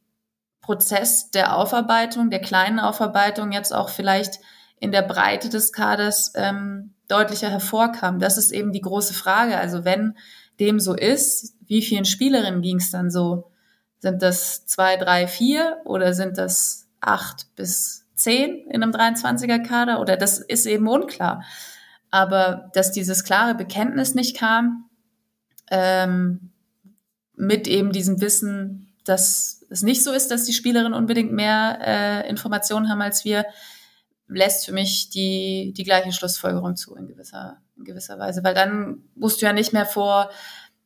Prozess der Aufarbeitung, der kleinen Aufarbeitung jetzt auch vielleicht in der Breite des Kaders ähm, deutlicher hervorkam. Das ist eben die große Frage. Also wenn dem so ist, wie vielen Spielerinnen ging es dann so? Sind das zwei, drei, vier oder sind das acht bis 10 in einem 23er Kader oder das ist eben unklar. Aber dass dieses klare Bekenntnis nicht kam, ähm, mit eben diesem Wissen, dass es nicht so ist, dass die Spielerinnen unbedingt mehr äh, Informationen haben als wir, lässt für mich die, die gleiche Schlussfolgerung zu in gewisser, in gewisser Weise. Weil dann musst du ja nicht mehr vor,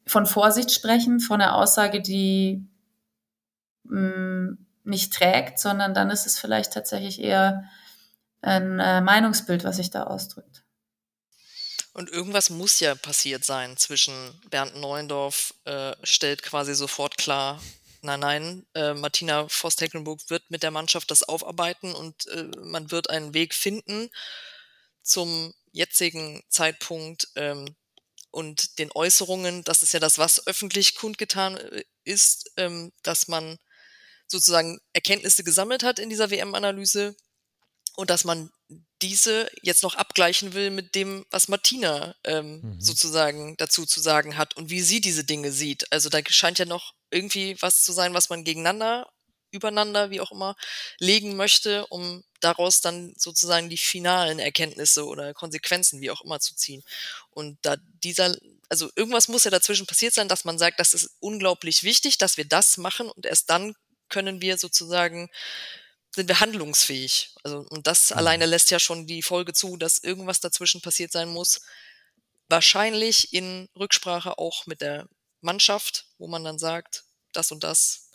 von Vorsicht sprechen, von einer Aussage, die mh, nicht trägt, sondern dann ist es vielleicht tatsächlich eher ein äh, Meinungsbild, was sich da ausdrückt. Und irgendwas muss ja passiert sein zwischen Bernd Neuendorf äh, stellt quasi sofort klar, nein, nein, äh, Martina Voss-Tecklenburg wird mit der Mannschaft das aufarbeiten und äh, man wird einen Weg finden zum jetzigen Zeitpunkt ähm, und den Äußerungen, das ist ja das, was öffentlich kundgetan äh, ist, ähm, dass man sozusagen Erkenntnisse gesammelt hat in dieser WM-Analyse und dass man diese jetzt noch abgleichen will mit dem, was Martina ähm, mhm. sozusagen dazu zu sagen hat und wie sie diese Dinge sieht. Also da scheint ja noch irgendwie was zu sein, was man gegeneinander, übereinander, wie auch immer, legen möchte, um daraus dann sozusagen die finalen Erkenntnisse oder Konsequenzen, wie auch immer, zu ziehen. Und da dieser, also irgendwas muss ja dazwischen passiert sein, dass man sagt, das ist unglaublich wichtig, dass wir das machen und erst dann können wir sozusagen sind wir handlungsfähig. Also, und das mhm. alleine lässt ja schon die Folge zu, dass irgendwas dazwischen passiert sein muss. Wahrscheinlich in Rücksprache auch mit der Mannschaft, wo man dann sagt, das und das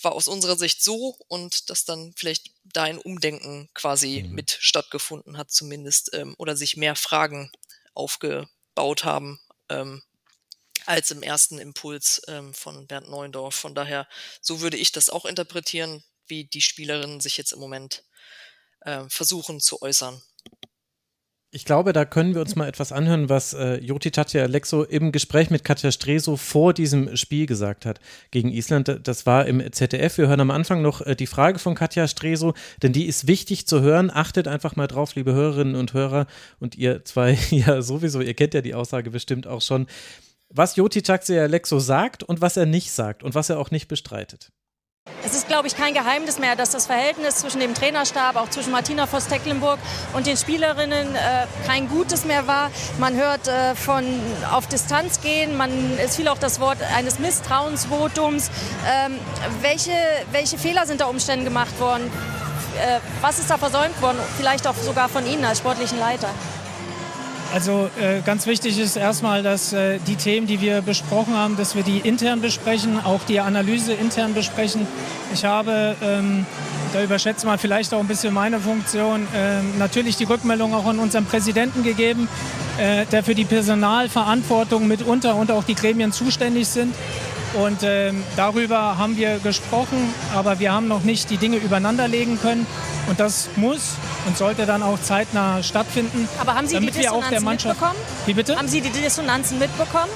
war aus unserer Sicht so und dass dann vielleicht da ein Umdenken quasi mhm. mit stattgefunden hat, zumindest, ähm, oder sich mehr Fragen aufgebaut haben, ähm, als im ersten Impuls ähm, von Bernd Neuendorf. Von daher, so würde ich das auch interpretieren, wie die Spielerinnen sich jetzt im Moment äh, versuchen zu äußern. Ich glaube, da können wir uns mal etwas anhören, was äh, Joti Tatja Alexo im Gespräch mit Katja Streso vor diesem Spiel gesagt hat gegen Island. Das war im ZDF. Wir hören am Anfang noch äh, die Frage von Katja Streso, denn die ist wichtig zu hören. Achtet einfach mal drauf, liebe Hörerinnen und Hörer. Und ihr zwei ja sowieso, ihr kennt ja die Aussage bestimmt auch schon was Joti Alexo sagt und was er nicht sagt und was er auch nicht bestreitet. Es ist, glaube ich, kein Geheimnis mehr, dass das Verhältnis zwischen dem Trainerstab, auch zwischen Martina Voss-Tecklenburg und den Spielerinnen äh, kein gutes mehr war. Man hört äh, von auf Distanz gehen, man, es fiel auch das Wort eines Misstrauensvotums. Ähm, welche, welche Fehler sind da Umständen gemacht worden? Äh, was ist da versäumt worden? Vielleicht auch sogar von Ihnen als sportlichen Leiter? Also äh, ganz wichtig ist erstmal, dass äh, die Themen, die wir besprochen haben, dass wir die intern besprechen, auch die Analyse intern besprechen. Ich habe, ähm, da überschätzt man vielleicht auch ein bisschen meine Funktion, äh, natürlich die Rückmeldung auch an unseren Präsidenten gegeben, äh, der für die Personalverantwortung mitunter und auch die Gremien zuständig sind. Und ähm, darüber haben wir gesprochen, aber wir haben noch nicht die Dinge übereinander legen können. Und das muss und sollte dann auch zeitnah stattfinden. Aber haben Sie die Dissonanzen mitbekommen? Wie bitte? Haben Sie die Dissonanzen mitbekommen?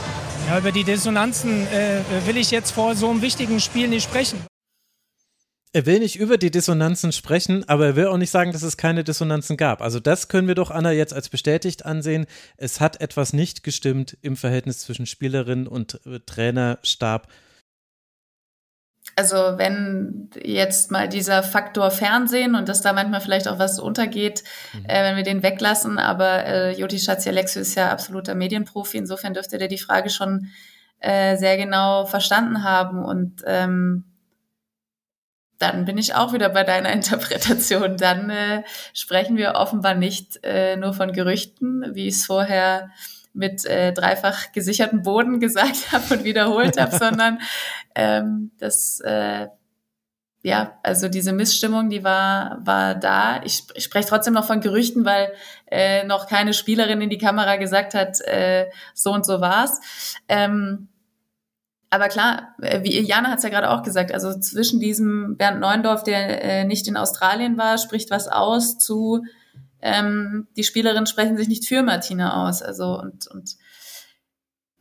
Ja, über die Dissonanzen äh, will ich jetzt vor so einem wichtigen Spiel nicht sprechen. Er will nicht über die Dissonanzen sprechen, aber er will auch nicht sagen, dass es keine Dissonanzen gab. Also das können wir doch, Anna, jetzt als bestätigt ansehen. Es hat etwas nicht gestimmt im Verhältnis zwischen Spielerin und äh, Trainerstab. Also wenn jetzt mal dieser Faktor Fernsehen und dass da manchmal vielleicht auch was untergeht, mhm. äh, wenn wir den weglassen, aber äh, Joti Schatzi-Alexio ist ja absoluter Medienprofi, insofern dürfte der die Frage schon äh, sehr genau verstanden haben und ähm, dann bin ich auch wieder bei deiner Interpretation. Dann äh, sprechen wir offenbar nicht äh, nur von Gerüchten, wie ich es vorher mit äh, dreifach gesicherten Boden gesagt habe und wiederholt habe, sondern ähm, das äh, ja, also diese Missstimmung, die war, war da. Ich, ich spreche trotzdem noch von Gerüchten, weil äh, noch keine Spielerin in die Kamera gesagt hat, äh, so und so war's. Ähm, aber klar, äh, wie Jana hat es ja gerade auch gesagt, also zwischen diesem Bernd Neuendorf, der äh, nicht in Australien war, spricht was aus zu ähm, die Spielerinnen sprechen sich nicht für Martina aus. Also und, und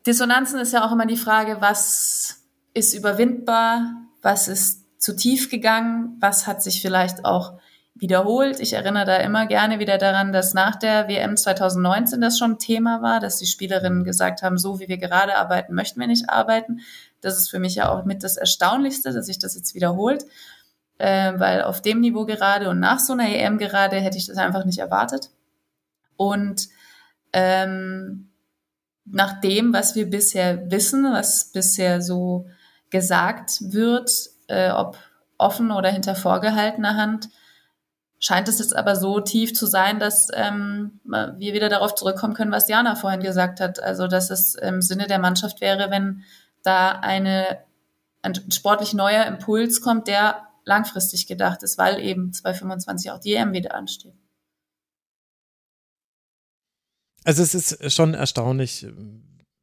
Dissonanzen ist ja auch immer die Frage, was ist überwindbar, was ist zu tief gegangen, was hat sich vielleicht auch wiederholt. Ich erinnere da immer gerne wieder daran, dass nach der WM 2019 das schon Thema war, dass die Spielerinnen gesagt haben, so wie wir gerade arbeiten, möchten wir nicht arbeiten. Das ist für mich ja auch mit das Erstaunlichste, dass sich das jetzt wiederholt, äh, weil auf dem Niveau gerade und nach so einer EM gerade hätte ich das einfach nicht erwartet. Und ähm, nach dem, was wir bisher wissen, was bisher so gesagt wird, äh, ob offen oder hinter vorgehaltener Hand, scheint es jetzt aber so tief zu sein, dass ähm, wir wieder darauf zurückkommen können, was Jana vorhin gesagt hat. Also, dass es im Sinne der Mannschaft wäre, wenn da eine, ein sportlich neuer Impuls kommt, der langfristig gedacht ist, weil eben 2025 auch die EM wieder ansteht. Also es ist schon erstaunlich,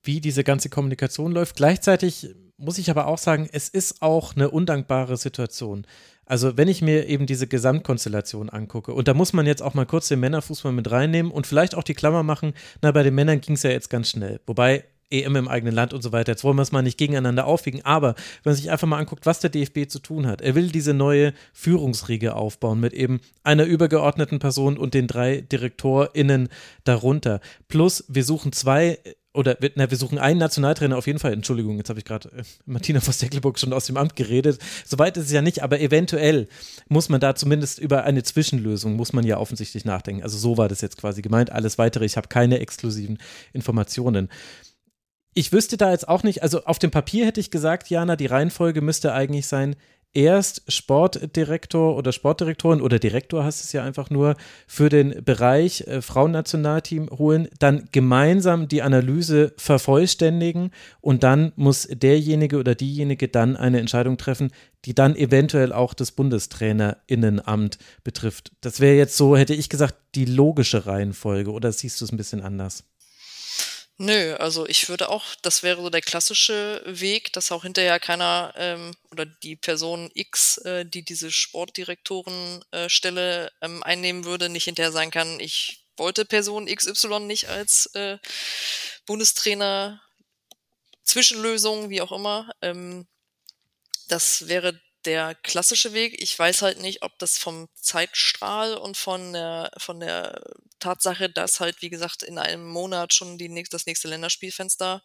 wie diese ganze Kommunikation läuft. Gleichzeitig muss ich aber auch sagen, es ist auch eine undankbare Situation. Also wenn ich mir eben diese Gesamtkonstellation angucke, und da muss man jetzt auch mal kurz den Männerfußball mit reinnehmen und vielleicht auch die Klammer machen, na, bei den Männern ging es ja jetzt ganz schnell. Wobei EM im eigenen Land und so weiter. Jetzt wollen wir es mal nicht gegeneinander aufwiegen, aber wenn man sich einfach mal anguckt, was der DFB zu tun hat, er will diese neue Führungsriege aufbauen mit eben einer übergeordneten Person und den drei DirektorInnen darunter. Plus, wir suchen zwei oder na, wir suchen einen Nationaltrainer auf jeden Fall. Entschuldigung, jetzt habe ich gerade äh, Martina Voss-Tecklenburg schon aus dem Amt geredet. Soweit ist es ja nicht, aber eventuell muss man da zumindest über eine Zwischenlösung, muss man ja offensichtlich nachdenken. Also so war das jetzt quasi gemeint. Alles weitere, ich habe keine exklusiven Informationen. Ich wüsste da jetzt auch nicht, also auf dem Papier hätte ich gesagt, Jana, die Reihenfolge müsste eigentlich sein, erst Sportdirektor oder Sportdirektorin oder Direktor heißt es ja einfach nur für den Bereich äh, Frauennationalteam holen, dann gemeinsam die Analyse vervollständigen und dann muss derjenige oder diejenige dann eine Entscheidung treffen, die dann eventuell auch das Bundestrainerinnenamt betrifft. Das wäre jetzt so, hätte ich gesagt, die logische Reihenfolge oder siehst du es ein bisschen anders? Nö, also ich würde auch, das wäre so der klassische Weg, dass auch hinterher keiner ähm, oder die Person X, äh, die diese Sportdirektorenstelle äh, ähm, einnehmen würde, nicht hinterher sagen kann, ich wollte Person XY nicht als äh, Bundestrainer, Zwischenlösung, wie auch immer. Ähm, das wäre der klassische Weg. Ich weiß halt nicht, ob das vom Zeitstrahl und von der, von der Tatsache, dass halt, wie gesagt, in einem Monat schon die nächste, das nächste Länderspielfenster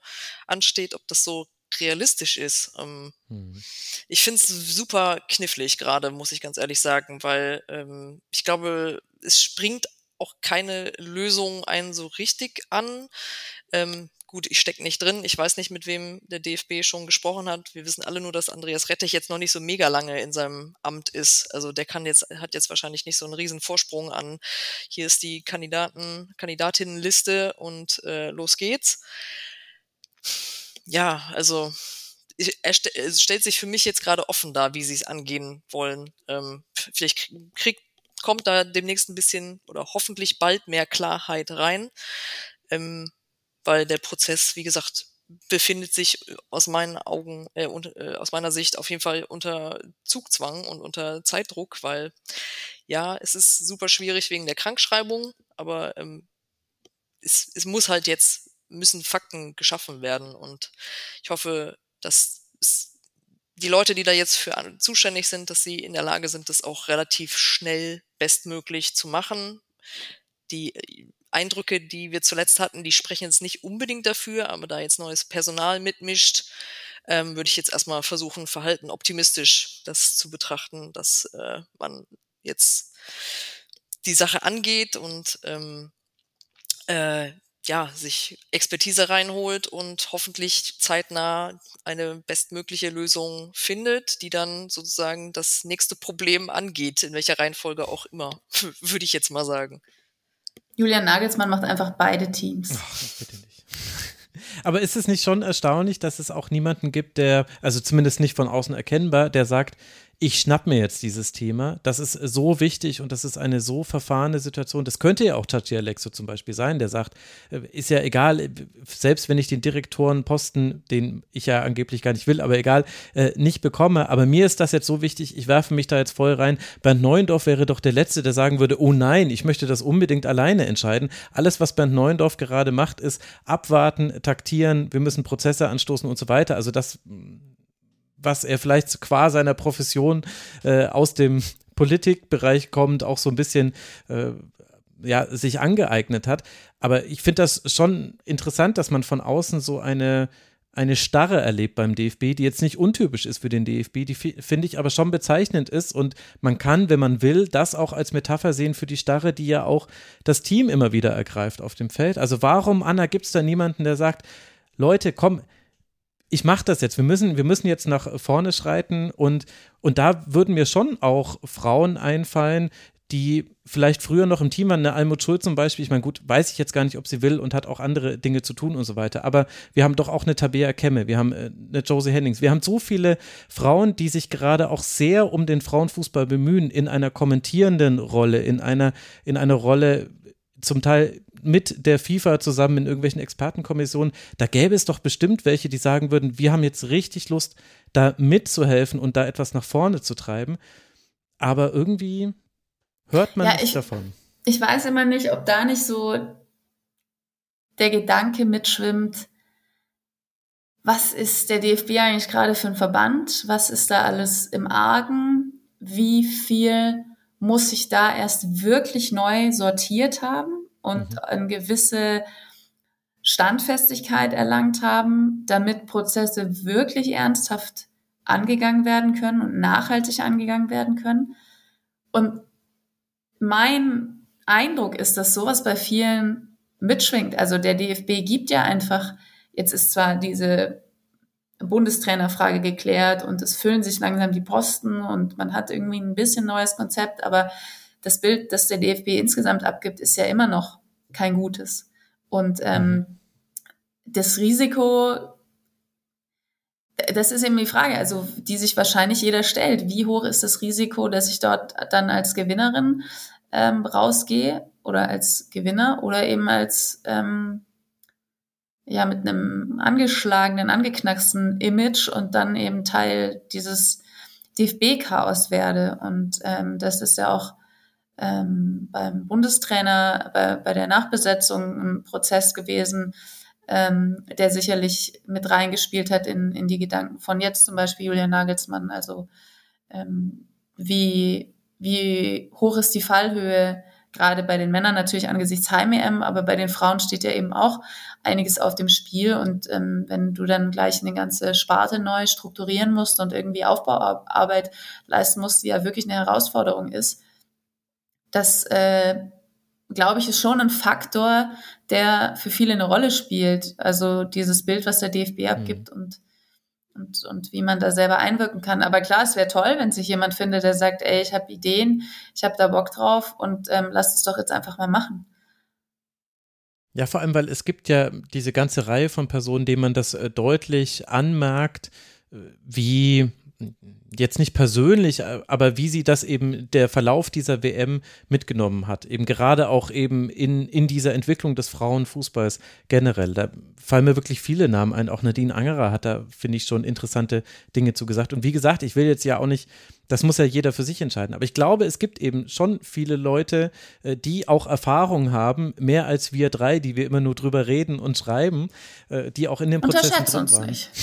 ansteht, ob das so realistisch ist. Ähm, hm. Ich finde es super knifflig gerade, muss ich ganz ehrlich sagen, weil ähm, ich glaube, es springt auch keine Lösung einen so richtig an. Ähm, gut, ich stecke nicht drin. Ich weiß nicht, mit wem der DFB schon gesprochen hat. Wir wissen alle nur, dass Andreas Rettich jetzt noch nicht so mega lange in seinem Amt ist. Also der kann jetzt, hat jetzt wahrscheinlich nicht so einen riesen Vorsprung an. Hier ist die Kandidaten, Kandidatinnenliste und äh, los geht's. Ja, also er es stellt sich für mich jetzt gerade offen dar, wie sie es angehen wollen. Ähm, vielleicht kriegt kommt da demnächst ein bisschen oder hoffentlich bald mehr Klarheit rein, ähm, weil der Prozess, wie gesagt, befindet sich aus meinen Augen, äh, und, äh, aus meiner Sicht auf jeden Fall unter Zugzwang und unter Zeitdruck, weil ja, es ist super schwierig wegen der Krankschreibung, aber ähm, es, es muss halt jetzt, müssen Fakten geschaffen werden und ich hoffe, dass es die Leute, die da jetzt für zuständig sind, dass sie in der Lage sind, das auch relativ schnell bestmöglich zu machen. Die äh, Eindrücke, die wir zuletzt hatten, die sprechen jetzt nicht unbedingt dafür, aber da jetzt neues Personal mitmischt, ähm, würde ich jetzt erstmal versuchen, verhalten optimistisch das zu betrachten, dass äh, man jetzt die Sache angeht und ähm, äh, ja, sich Expertise reinholt und hoffentlich zeitnah eine bestmögliche Lösung findet, die dann sozusagen das nächste Problem angeht, in welcher Reihenfolge auch immer, würde ich jetzt mal sagen. Julian Nagelsmann macht einfach beide Teams. Ach, bitte nicht. Aber ist es nicht schon erstaunlich, dass es auch niemanden gibt, der, also zumindest nicht von außen erkennbar, der sagt, ich schnapp mir jetzt dieses Thema. Das ist so wichtig und das ist eine so verfahrene Situation. Das könnte ja auch Chachi Alexo zum Beispiel sein, der sagt, äh, ist ja egal, selbst wenn ich den Direktorenposten, den ich ja angeblich gar nicht will, aber egal, äh, nicht bekomme. Aber mir ist das jetzt so wichtig, ich werfe mich da jetzt voll rein. Bernd Neuendorf wäre doch der Letzte, der sagen würde, oh nein, ich möchte das unbedingt alleine entscheiden. Alles, was Bernd Neuendorf gerade macht, ist abwarten, taktieren, wir müssen Prozesse anstoßen und so weiter. Also das was er vielleicht qua seiner Profession äh, aus dem Politikbereich kommt, auch so ein bisschen äh, ja, sich angeeignet hat. Aber ich finde das schon interessant, dass man von außen so eine, eine Starre erlebt beim DFB, die jetzt nicht untypisch ist für den DFB, die finde ich aber schon bezeichnend ist. Und man kann, wenn man will, das auch als Metapher sehen für die Starre, die ja auch das Team immer wieder ergreift auf dem Feld. Also warum, Anna, gibt es da niemanden, der sagt, Leute, komm, ich mache das jetzt. Wir müssen, wir müssen jetzt nach vorne schreiten und, und da würden mir schon auch Frauen einfallen, die vielleicht früher noch im Team waren, eine Almut Schuld zum Beispiel, ich meine, gut, weiß ich jetzt gar nicht, ob sie will und hat auch andere Dinge zu tun und so weiter, aber wir haben doch auch eine Tabea Kemme, wir haben äh, eine Josie Hennings, wir haben so viele Frauen, die sich gerade auch sehr um den Frauenfußball bemühen, in einer kommentierenden Rolle, in einer, in einer Rolle zum Teil mit der FIFA zusammen in irgendwelchen Expertenkommissionen, da gäbe es doch bestimmt welche, die sagen würden, wir haben jetzt richtig Lust, da mitzuhelfen und da etwas nach vorne zu treiben. Aber irgendwie hört man ja, nichts ich, davon. Ich weiß immer nicht, ob da nicht so der Gedanke mitschwimmt, was ist der DFB eigentlich gerade für ein Verband? Was ist da alles im Argen? Wie viel muss sich da erst wirklich neu sortiert haben? und mhm. eine gewisse Standfestigkeit erlangt haben, damit Prozesse wirklich ernsthaft angegangen werden können und nachhaltig angegangen werden können. Und mein Eindruck ist, dass sowas bei vielen mitschwingt. Also der DFB gibt ja einfach, jetzt ist zwar diese Bundestrainerfrage geklärt und es füllen sich langsam die Posten und man hat irgendwie ein bisschen neues Konzept, aber das Bild, das der DFB insgesamt abgibt, ist ja immer noch kein gutes. Und ähm, mhm. das Risiko, das ist eben die Frage, also die sich wahrscheinlich jeder stellt. Wie hoch ist das Risiko, dass ich dort dann als Gewinnerin ähm, rausgehe oder als Gewinner oder eben als ähm, ja mit einem angeschlagenen, angeknacksten Image und dann eben Teil dieses DFB-Chaos werde. Und ähm, das ist ja auch ähm, beim Bundestrainer, bei, bei der Nachbesetzung ein Prozess gewesen, ähm, der sicherlich mit reingespielt hat in, in die Gedanken von jetzt zum Beispiel Julian Nagelsmann. Also ähm, wie, wie hoch ist die Fallhöhe, gerade bei den Männern natürlich angesichts Heim-EM, aber bei den Frauen steht ja eben auch einiges auf dem Spiel. Und ähm, wenn du dann gleich eine ganze Sparte neu strukturieren musst und irgendwie Aufbauarbeit leisten musst, die ja wirklich eine Herausforderung ist, das äh, glaube ich, ist schon ein Faktor, der für viele eine Rolle spielt. Also dieses Bild, was der DFB mhm. abgibt mhm. und, und, und wie man da selber einwirken kann. Aber klar, es wäre toll, wenn sich jemand findet, der sagt, ey, ich habe Ideen, ich habe da Bock drauf und ähm, lass es doch jetzt einfach mal machen. Ja, vor allem, weil es gibt ja diese ganze Reihe von Personen, denen man das äh, deutlich anmerkt, äh, wie jetzt nicht persönlich, aber wie sie das eben der Verlauf dieser WM mitgenommen hat. Eben gerade auch eben in, in dieser Entwicklung des Frauenfußballs generell. Da fallen mir wirklich viele Namen ein. Auch Nadine Angerer hat da, finde ich, schon interessante Dinge zu gesagt. Und wie gesagt, ich will jetzt ja auch nicht das muss ja jeder für sich entscheiden. Aber ich glaube, es gibt eben schon viele Leute, äh, die auch Erfahrung haben, mehr als wir drei, die wir immer nur drüber reden und schreiben, äh, die auch in dem Prozess waren. uns nicht.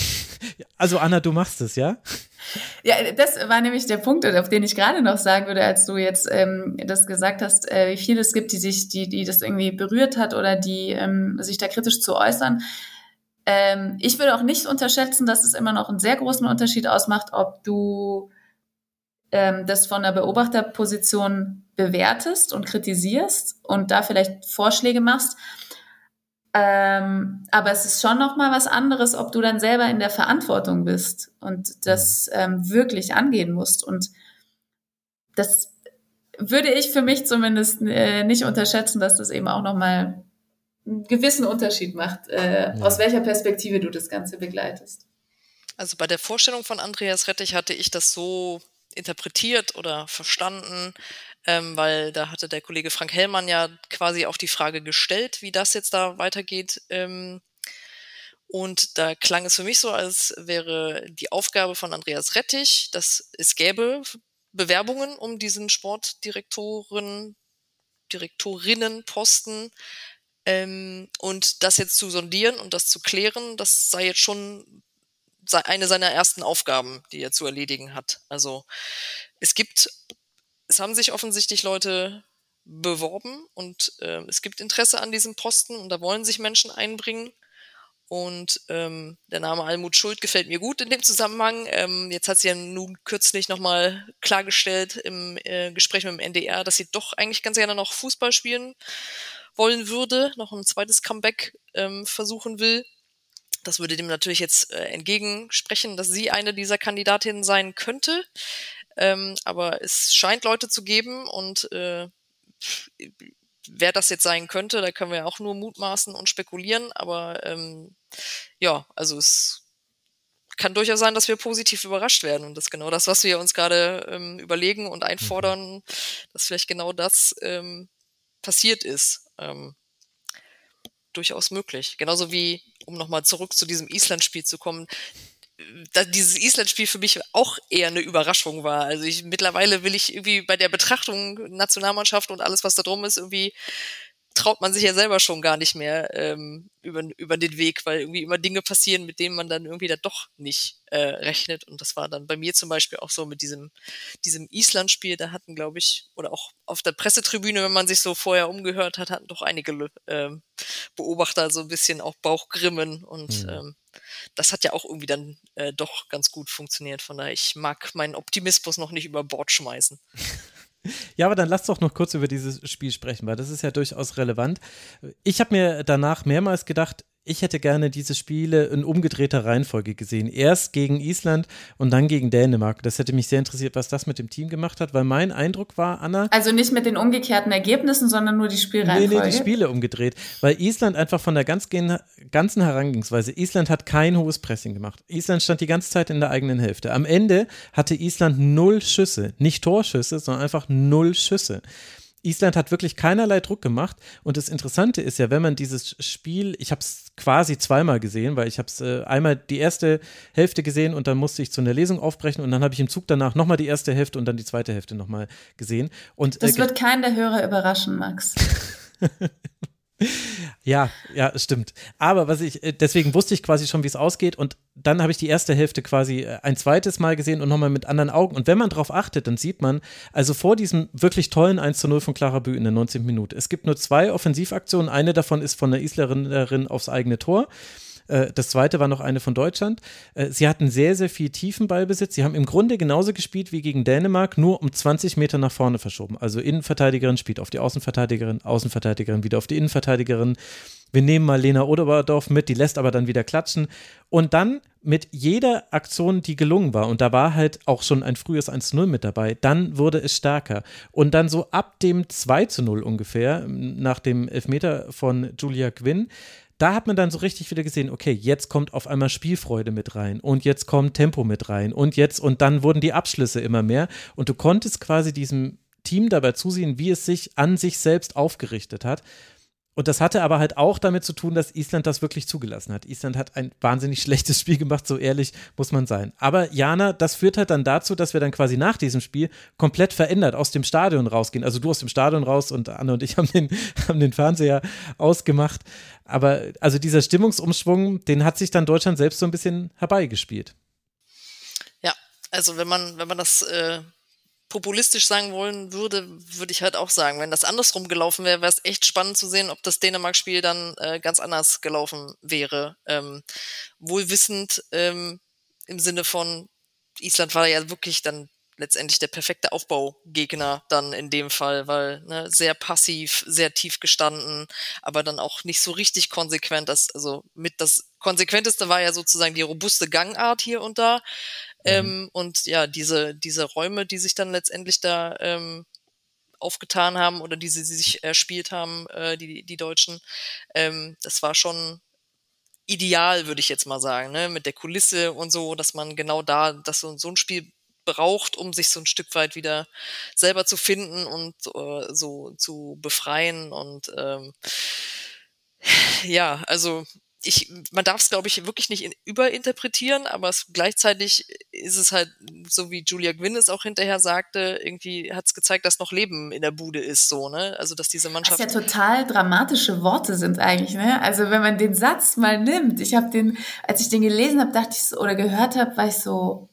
Also Anna, du machst es, ja? Ja, das war nämlich der Punkt, auf den ich gerade noch sagen würde, als du jetzt ähm, das gesagt hast, äh, wie viele es gibt, die sich, die, die das irgendwie berührt hat oder die ähm, sich da kritisch zu äußern. Ähm, ich würde auch nicht unterschätzen, dass es immer noch einen sehr großen Unterschied ausmacht, ob du ähm, das von der Beobachterposition bewertest und kritisierst und da vielleicht Vorschläge machst. Ähm, aber es ist schon noch mal was anderes, ob du dann selber in der Verantwortung bist und das ähm, wirklich angehen musst. Und das würde ich für mich zumindest äh, nicht unterschätzen, dass das eben auch noch mal einen gewissen Unterschied macht, äh, ja. aus welcher Perspektive du das Ganze begleitest. Also bei der Vorstellung von Andreas Rettich hatte ich das so interpretiert oder verstanden, ähm, weil da hatte der Kollege Frank Hellmann ja quasi auch die Frage gestellt, wie das jetzt da weitergeht. Ähm, und da klang es für mich so, als wäre die Aufgabe von Andreas Rettich, dass es gäbe Bewerbungen um diesen Sportdirektoren, Direktorinnenposten ähm, und das jetzt zu sondieren und das zu klären, das sei jetzt schon eine seiner ersten Aufgaben, die er zu erledigen hat. Also es gibt, es haben sich offensichtlich Leute beworben und äh, es gibt Interesse an diesem Posten und da wollen sich Menschen einbringen. Und ähm, der Name Almut Schuld gefällt mir gut in dem Zusammenhang. Ähm, jetzt hat sie ja nun kürzlich nochmal klargestellt im äh, Gespräch mit dem NDR, dass sie doch eigentlich ganz gerne noch Fußball spielen wollen würde, noch ein zweites Comeback ähm, versuchen will. Das würde dem natürlich jetzt äh, entgegensprechen, dass sie eine dieser Kandidatinnen sein könnte. Ähm, aber es scheint Leute zu geben und äh, wer das jetzt sein könnte, da können wir ja auch nur mutmaßen und spekulieren. Aber ähm, ja, also es kann durchaus sein, dass wir positiv überrascht werden. Und das ist genau das, was wir uns gerade ähm, überlegen und einfordern, dass vielleicht genau das ähm, passiert ist. Ähm, durchaus möglich. Genauso wie, um nochmal zurück zu diesem Island-Spiel zu kommen, dieses Island-Spiel für mich auch eher eine Überraschung war. Also ich mittlerweile will ich irgendwie bei der Betrachtung Nationalmannschaft und alles, was da drum ist, irgendwie traut man sich ja selber schon gar nicht mehr ähm, über, über den Weg, weil irgendwie immer Dinge passieren, mit denen man dann irgendwie da doch nicht äh, rechnet. Und das war dann bei mir zum Beispiel auch so mit diesem, diesem Island-Spiel. Da hatten, glaube ich, oder auch auf der Pressetribüne, wenn man sich so vorher umgehört hat, hatten doch einige ähm, Beobachter so ein bisschen auch Bauchgrimmen. Und mhm. ähm, das hat ja auch irgendwie dann äh, doch ganz gut funktioniert. Von daher, ich mag meinen Optimismus noch nicht über Bord schmeißen. Ja, aber dann lass doch noch kurz über dieses Spiel sprechen, weil das ist ja durchaus relevant. Ich habe mir danach mehrmals gedacht, ich hätte gerne diese Spiele in umgedrehter Reihenfolge gesehen. Erst gegen Island und dann gegen Dänemark. Das hätte mich sehr interessiert, was das mit dem Team gemacht hat, weil mein Eindruck war, Anna. Also nicht mit den umgekehrten Ergebnissen, sondern nur die Spielreihenfolge. Nee, nee, die Spiele umgedreht. Weil Island einfach von der ganzen, ganzen Herangehensweise, Island hat kein hohes Pressing gemacht. Island stand die ganze Zeit in der eigenen Hälfte. Am Ende hatte Island null Schüsse. Nicht Torschüsse, sondern einfach null Schüsse. Island hat wirklich keinerlei Druck gemacht. Und das Interessante ist ja, wenn man dieses Spiel, ich habe es quasi zweimal gesehen, weil ich habe es äh, einmal die erste Hälfte gesehen und dann musste ich zu einer Lesung aufbrechen und dann habe ich im Zug danach nochmal die erste Hälfte und dann die zweite Hälfte nochmal gesehen. Und, das äh, wird keinen der Hörer überraschen, Max. Ja, ja, stimmt. Aber was ich, äh, deswegen wusste ich quasi schon, wie es ausgeht und dann habe ich die erste Hälfte quasi äh, ein zweites Mal gesehen und nochmal mit anderen Augen. Und wenn man darauf achtet, dann sieht man, also vor diesem wirklich tollen 1 zu 0 von Clara Bü in der 19. Minute, es gibt nur zwei Offensivaktionen. Eine davon ist von der Isländerin aufs eigene Tor. Äh, das zweite war noch eine von Deutschland. Äh, sie hatten sehr, sehr viel tiefen Ballbesitz. Sie haben im Grunde genauso gespielt wie gegen Dänemark, nur um 20 Meter nach vorne verschoben. Also Innenverteidigerin spielt auf die Außenverteidigerin, Außenverteidigerin wieder auf die Innenverteidigerin. Wir nehmen mal Lena Oderberdorf mit, die lässt aber dann wieder klatschen. Und dann mit jeder Aktion, die gelungen war, und da war halt auch schon ein frühes 1-0 mit dabei, dann wurde es stärker. Und dann so ab dem 2-0 ungefähr, nach dem Elfmeter von Julia Quinn, da hat man dann so richtig wieder gesehen, okay, jetzt kommt auf einmal Spielfreude mit rein und jetzt kommt Tempo mit rein und jetzt und dann wurden die Abschlüsse immer mehr und du konntest quasi diesem Team dabei zusehen, wie es sich an sich selbst aufgerichtet hat. Und das hatte aber halt auch damit zu tun, dass Island das wirklich zugelassen hat. Island hat ein wahnsinnig schlechtes Spiel gemacht, so ehrlich muss man sein. Aber Jana, das führt halt dann dazu, dass wir dann quasi nach diesem Spiel komplett verändert aus dem Stadion rausgehen. Also du aus dem Stadion raus und Anne und ich haben den, haben den Fernseher ausgemacht. Aber also dieser Stimmungsumschwung, den hat sich dann Deutschland selbst so ein bisschen herbeigespielt. Ja, also wenn man, wenn man das äh, populistisch sagen wollen würde, würde ich halt auch sagen, wenn das andersrum gelaufen wäre, wäre es echt spannend zu sehen, ob das Dänemark-Spiel dann äh, ganz anders gelaufen wäre. Ähm, wohl wissend ähm, im Sinne von, Island war ja wirklich dann letztendlich der perfekte Aufbaugegner dann in dem Fall, weil ne, sehr passiv, sehr tief gestanden, aber dann auch nicht so richtig konsequent. Das, also mit das Konsequenteste war ja sozusagen die robuste Gangart hier und da. Mhm. Ähm, und ja, diese, diese Räume, die sich dann letztendlich da ähm, aufgetan haben oder die sie sich erspielt haben, äh, die, die Deutschen, ähm, das war schon ideal, würde ich jetzt mal sagen, ne? mit der Kulisse und so, dass man genau da, dass so, so ein Spiel braucht, um sich so ein Stück weit wieder selber zu finden und äh, so zu befreien und ähm, ja, also ich, man darf es, glaube ich, wirklich nicht in, überinterpretieren, aber es, gleichzeitig ist es halt, so wie Julia Gwynn es auch hinterher sagte, irgendwie hat es gezeigt, dass noch Leben in der Bude ist, so, ne? Also, dass diese Mannschaft. Was ja total dramatische Worte sind eigentlich, ne? Also, wenn man den Satz mal nimmt, ich habe den, als ich den gelesen habe, dachte ich so, oder gehört habe, war ich so,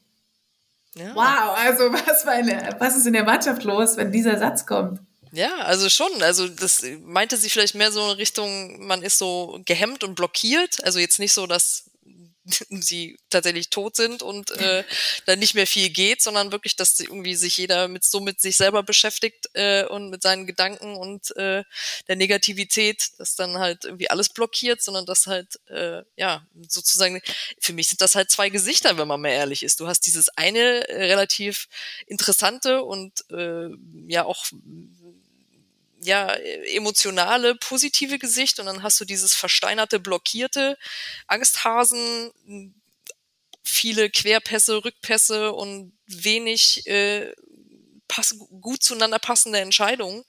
ja. wow, also was, eine, was ist in der Mannschaft los, wenn dieser Satz kommt? Ja, also schon. Also das meinte sie vielleicht mehr so in Richtung, man ist so gehemmt und blockiert. Also jetzt nicht so, dass sie tatsächlich tot sind und äh, da nicht mehr viel geht, sondern wirklich, dass irgendwie sich jeder mit so mit sich selber beschäftigt äh, und mit seinen Gedanken und äh, der Negativität, dass dann halt irgendwie alles blockiert, sondern dass halt äh, ja sozusagen für mich sind das halt zwei Gesichter, wenn man mal ehrlich ist. Du hast dieses eine äh, relativ interessante und äh, ja auch ja, emotionale, positive Gesicht und dann hast du dieses versteinerte, blockierte Angsthasen, viele Querpässe, Rückpässe und wenig äh, pass gut zueinander passende Entscheidungen.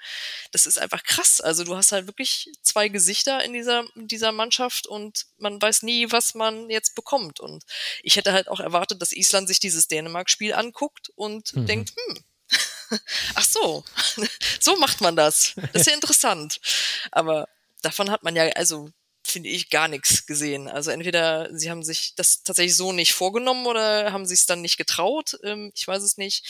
Das ist einfach krass. Also du hast halt wirklich zwei Gesichter in dieser, in dieser Mannschaft und man weiß nie, was man jetzt bekommt. Und ich hätte halt auch erwartet, dass Island sich dieses Dänemark-Spiel anguckt und mhm. denkt, hm, Ach so, so macht man das. Das ist ja interessant. Aber davon hat man ja, also finde ich, gar nichts gesehen. Also entweder sie haben sich das tatsächlich so nicht vorgenommen oder haben sie es dann nicht getraut. Ähm, ich weiß es nicht.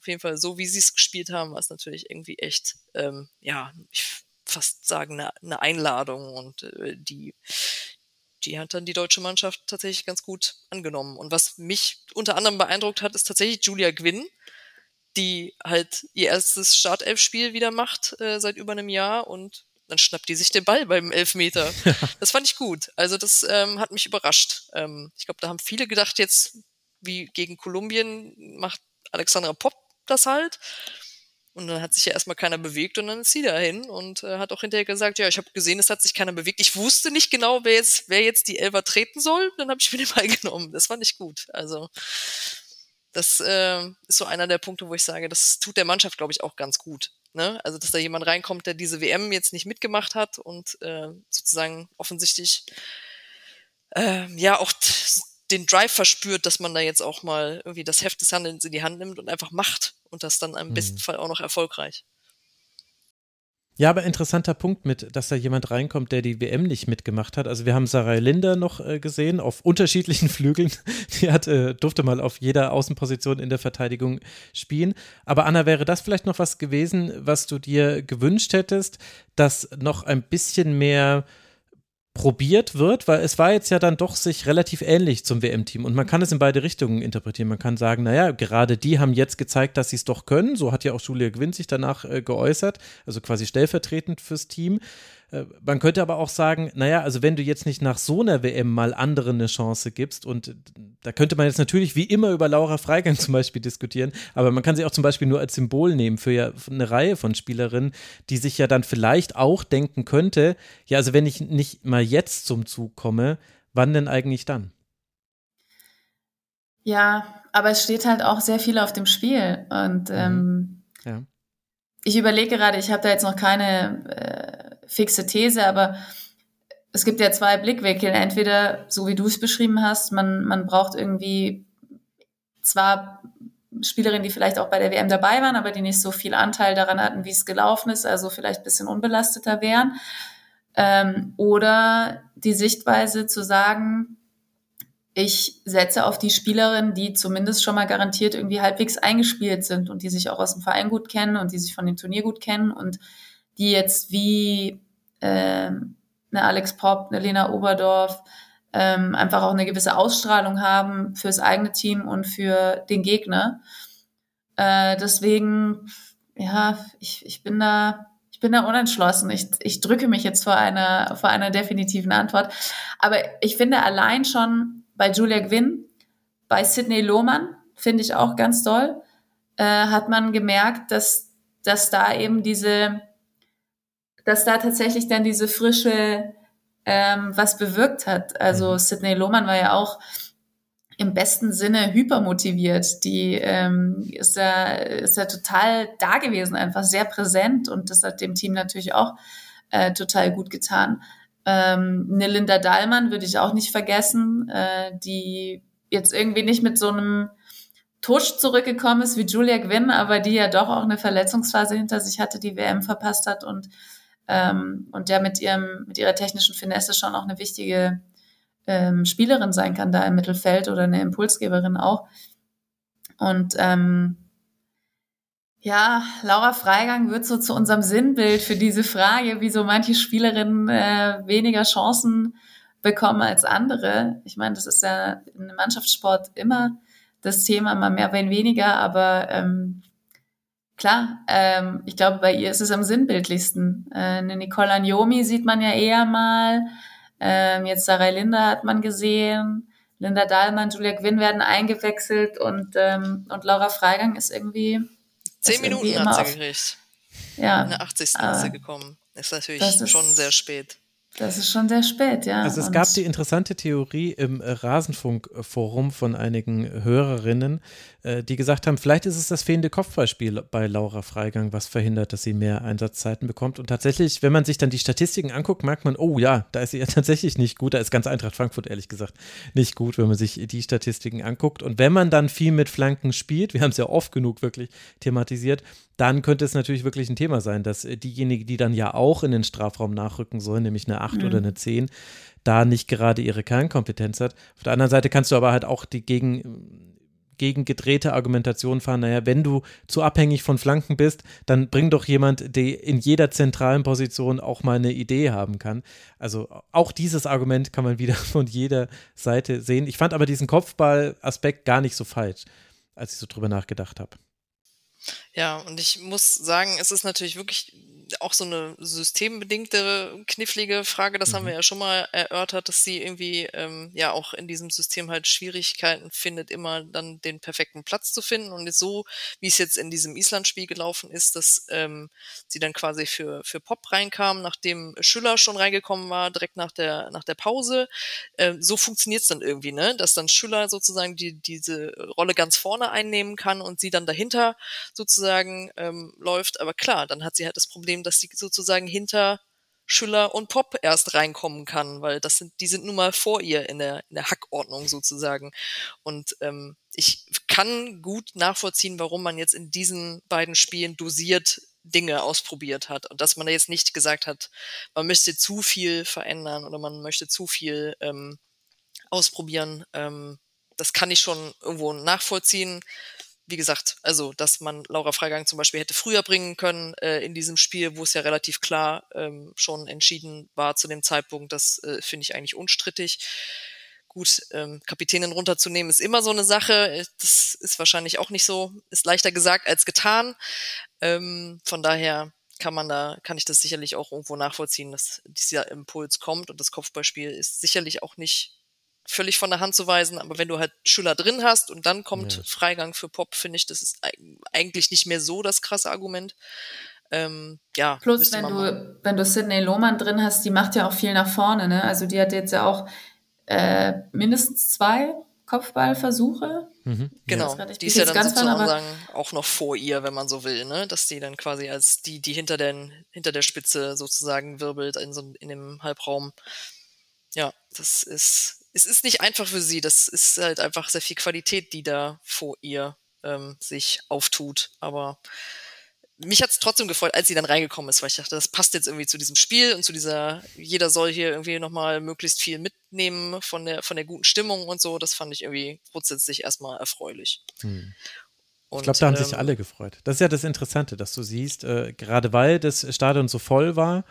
Auf jeden Fall, so wie sie es gespielt haben, war es natürlich irgendwie echt, ähm, ja, ich fast sagen, eine, eine Einladung und äh, die, die hat dann die deutsche Mannschaft tatsächlich ganz gut angenommen. Und was mich unter anderem beeindruckt hat, ist tatsächlich Julia Gwynn, die halt ihr erstes Startelf-Spiel wieder macht äh, seit über einem Jahr und dann schnappt die sich den Ball beim Elfmeter. Das fand ich gut. Also das ähm, hat mich überrascht. Ähm, ich glaube, da haben viele gedacht, jetzt wie gegen Kolumbien macht Alexandra Popp das halt. Und dann hat sich ja erstmal keiner bewegt und dann ist sie dahin und äh, hat auch hinterher gesagt, ja, ich habe gesehen, es hat sich keiner bewegt. Ich wusste nicht genau, wer jetzt, wer jetzt die Elfer treten soll. Dann habe ich mir den Ball genommen. Das fand ich gut. Also das äh, ist so einer der Punkte, wo ich sage, das tut der Mannschaft, glaube ich, auch ganz gut. Ne? Also, dass da jemand reinkommt, der diese WM jetzt nicht mitgemacht hat und äh, sozusagen offensichtlich äh, ja auch den Drive verspürt, dass man da jetzt auch mal irgendwie das Heft des Handelns in die Hand nimmt und einfach macht und das dann im mhm. besten Fall auch noch erfolgreich. Ja, aber interessanter Punkt mit, dass da jemand reinkommt, der die WM nicht mitgemacht hat. Also wir haben Sarah Linder noch äh, gesehen auf unterschiedlichen Flügeln. Die hat, äh, durfte mal auf jeder Außenposition in der Verteidigung spielen. Aber Anna, wäre das vielleicht noch was gewesen, was du dir gewünscht hättest, dass noch ein bisschen mehr probiert wird, weil es war jetzt ja dann doch sich relativ ähnlich zum WM-Team und man kann es in beide Richtungen interpretieren. Man kann sagen, naja, gerade die haben jetzt gezeigt, dass sie es doch können. So hat ja auch Julia Gwynn sich danach äh, geäußert, also quasi stellvertretend fürs Team. Äh, man könnte aber auch sagen, naja, also wenn du jetzt nicht nach so einer WM mal anderen eine Chance gibst, und da könnte man jetzt natürlich wie immer über Laura Freigang zum Beispiel diskutieren, aber man kann sie auch zum Beispiel nur als Symbol nehmen für ja eine Reihe von Spielerinnen, die sich ja dann vielleicht auch denken könnte, ja, also wenn ich nicht mal jetzt zum Zug komme, wann denn eigentlich dann? Ja, aber es steht halt auch sehr viel auf dem Spiel und mhm. ähm, ja. ich überlege gerade, ich habe da jetzt noch keine äh, fixe These, aber es gibt ja zwei Blickwinkel. Entweder, so wie du es beschrieben hast, man, man braucht irgendwie zwar Spielerinnen, die vielleicht auch bei der WM dabei waren, aber die nicht so viel Anteil daran hatten, wie es gelaufen ist, also vielleicht ein bisschen unbelasteter wären. Ähm, oder die Sichtweise zu sagen, ich setze auf die Spielerinnen, die zumindest schon mal garantiert irgendwie halbwegs eingespielt sind und die sich auch aus dem Verein gut kennen und die sich von dem Turnier gut kennen und die jetzt wie ähm, eine Alex Popp, eine Lena Oberdorf ähm, einfach auch eine gewisse Ausstrahlung haben fürs eigene Team und für den Gegner. Äh, deswegen, ja, ich, ich bin da, ich bin da unentschlossen. Ich, ich drücke mich jetzt vor einer, vor einer definitiven Antwort. Aber ich finde allein schon bei Julia Gwynn, bei Sidney Lohmann, finde ich auch ganz toll, äh, hat man gemerkt, dass, dass da eben diese, dass da tatsächlich dann diese frische ähm, was bewirkt hat. Also mhm. Sidney Lohmann war ja auch im besten Sinne hypermotiviert. Die ähm, ist ja ist ja total da gewesen, einfach sehr präsent und das hat dem Team natürlich auch äh, total gut getan. Ähm, eine Linda Dahlmann würde ich auch nicht vergessen, äh, die jetzt irgendwie nicht mit so einem Tusch zurückgekommen ist wie Julia Gwynn, aber die ja doch auch eine Verletzungsphase hinter sich hatte, die WM verpasst hat und ähm, und der mit ihrem, mit ihrer technischen Finesse schon auch eine wichtige ähm, Spielerin sein kann da im Mittelfeld oder eine Impulsgeberin auch. Und ähm, ja, Laura Freigang wird so zu unserem Sinnbild für diese Frage, wieso manche Spielerinnen äh, weniger Chancen bekommen als andere. Ich meine, das ist ja im Mannschaftssport immer das Thema, mal mehr, wenn weniger, aber ähm, Klar, ähm, ich glaube, bei ihr ist es am sinnbildlichsten. Äh, eine Nicole Agnomi sieht man ja eher mal. Ähm, jetzt Sarah Linda hat man gesehen. Linda Dahlmann, Julia Gwynn werden eingewechselt und, ähm, und Laura Freigang ist irgendwie. Zehn ist Minuten irgendwie hat sie gekriegt. Ja. In der 80. ist sie gekommen. Ist natürlich ist, schon sehr spät. Das ist schon sehr spät, ja. Also es gab die interessante Theorie im äh, Rasenfunk-Forum von einigen Hörerinnen, äh, die gesagt haben, vielleicht ist es das fehlende Kopfballspiel bei Laura Freigang, was verhindert, dass sie mehr Einsatzzeiten bekommt. Und tatsächlich, wenn man sich dann die Statistiken anguckt, merkt man, oh ja, da ist sie ja tatsächlich nicht gut. Da ist ganz Eintracht Frankfurt ehrlich gesagt nicht gut, wenn man sich die Statistiken anguckt. Und wenn man dann viel mit Flanken spielt, wir haben es ja oft genug wirklich thematisiert, dann könnte es natürlich wirklich ein Thema sein, dass äh, diejenige, die dann ja auch in den Strafraum nachrücken soll, nämlich eine 8 mhm. oder eine 10, da nicht gerade ihre Kernkompetenz hat. Auf der anderen Seite kannst du aber halt auch die gegen, gegen gedrehte Argumentation fahren, naja, wenn du zu abhängig von Flanken bist, dann bring doch jemand, der in jeder zentralen Position auch mal eine Idee haben kann. Also auch dieses Argument kann man wieder von jeder Seite sehen. Ich fand aber diesen Kopfball-Aspekt gar nicht so falsch, als ich so drüber nachgedacht habe. Ja, und ich muss sagen, es ist natürlich wirklich auch so eine systembedingte, knifflige Frage. Das mhm. haben wir ja schon mal erörtert, dass sie irgendwie ähm, ja auch in diesem System halt Schwierigkeiten findet, immer dann den perfekten Platz zu finden. Und so, wie es jetzt in diesem Island-Spiel gelaufen ist, dass ähm, sie dann quasi für, für Pop reinkam, nachdem Schüller schon reingekommen war, direkt nach der, nach der Pause. Ähm, so funktioniert es dann irgendwie, ne? Dass dann Schüller sozusagen die, diese Rolle ganz vorne einnehmen kann und sie dann dahinter sozusagen ähm, läuft. Aber klar, dann hat sie halt das Problem, dass sie sozusagen hinter Schüller und Pop erst reinkommen kann, weil das sind, die sind nun mal vor ihr in der, in der Hackordnung sozusagen. Und ähm, ich kann gut nachvollziehen, warum man jetzt in diesen beiden Spielen dosiert Dinge ausprobiert hat und dass man jetzt nicht gesagt hat, man möchte zu viel verändern oder man möchte zu viel ähm, ausprobieren. Ähm, das kann ich schon irgendwo nachvollziehen. Wie gesagt, also dass man Laura Freigang zum Beispiel hätte früher bringen können äh, in diesem Spiel, wo es ja relativ klar ähm, schon entschieden war zu dem Zeitpunkt, das äh, finde ich eigentlich unstrittig. Gut, ähm, Kapitänin runterzunehmen ist immer so eine Sache. Das ist wahrscheinlich auch nicht so, ist leichter gesagt als getan. Ähm, von daher kann man da, kann ich das sicherlich auch irgendwo nachvollziehen, dass dieser Impuls kommt und das Kopfballspiel ist sicherlich auch nicht völlig von der Hand zu weisen, aber wenn du halt Schüler drin hast und dann kommt ja. Freigang für Pop, finde ich, das ist eigentlich nicht mehr so das krasse Argument. Ähm, ja, Plus, wenn du, wenn du Sidney Lohmann drin hast, die macht ja auch viel nach vorne, ne? Also die hat jetzt ja auch äh, mindestens zwei Kopfballversuche. Mhm. Genau, die ist ja dann sozusagen auch noch vor ihr, wenn man so will, ne? dass die dann quasi als die, die hinter, den, hinter der Spitze sozusagen wirbelt in, so, in dem Halbraum. Ja, das ist, es ist nicht einfach für sie, das ist halt einfach sehr viel Qualität, die da vor ihr ähm, sich auftut, aber mich hat es trotzdem gefreut, als sie dann reingekommen ist, weil ich dachte, das passt jetzt irgendwie zu diesem Spiel und zu dieser, jeder soll hier irgendwie nochmal möglichst viel mitnehmen von der, von der guten Stimmung und so. Das fand ich irgendwie grundsätzlich erstmal erfreulich. Hm. Und, ich glaube, da haben ähm, sich alle gefreut. Das ist ja das Interessante, dass du siehst, äh, gerade weil das Stadion so voll war,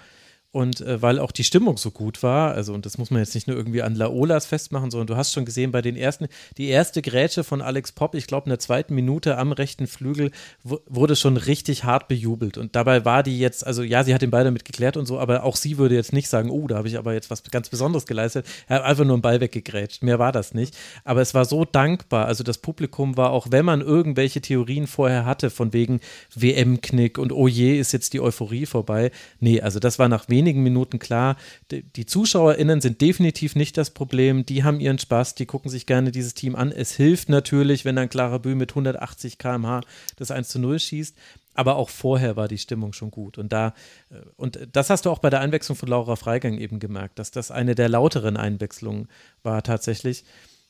und äh, weil auch die Stimmung so gut war, also und das muss man jetzt nicht nur irgendwie an Laolas festmachen, sondern du hast schon gesehen, bei den ersten, die erste Grätsche von Alex Popp, ich glaube in der zweiten Minute am rechten Flügel, wurde schon richtig hart bejubelt. Und dabei war die jetzt, also ja, sie hat den Ball damit geklärt und so, aber auch sie würde jetzt nicht sagen, oh, da habe ich aber jetzt was ganz Besonderes geleistet. Er hat einfach nur einen Ball weggegrätscht. Mehr war das nicht. Aber es war so dankbar. Also das Publikum war auch, wenn man irgendwelche Theorien vorher hatte, von wegen WM-Knick und oh je, ist jetzt die Euphorie vorbei. Nee, also das war nach wenigen wenigen Minuten klar, die ZuschauerInnen sind definitiv nicht das Problem. Die haben ihren Spaß, die gucken sich gerne dieses Team an. Es hilft natürlich, wenn dann Clara Bü mit 180 km/h das 1 zu 0 schießt. Aber auch vorher war die Stimmung schon gut. Und da, äh, und das hast du auch bei der Einwechslung von Laura Freigang eben gemerkt, dass das eine der lauteren Einwechslungen war tatsächlich.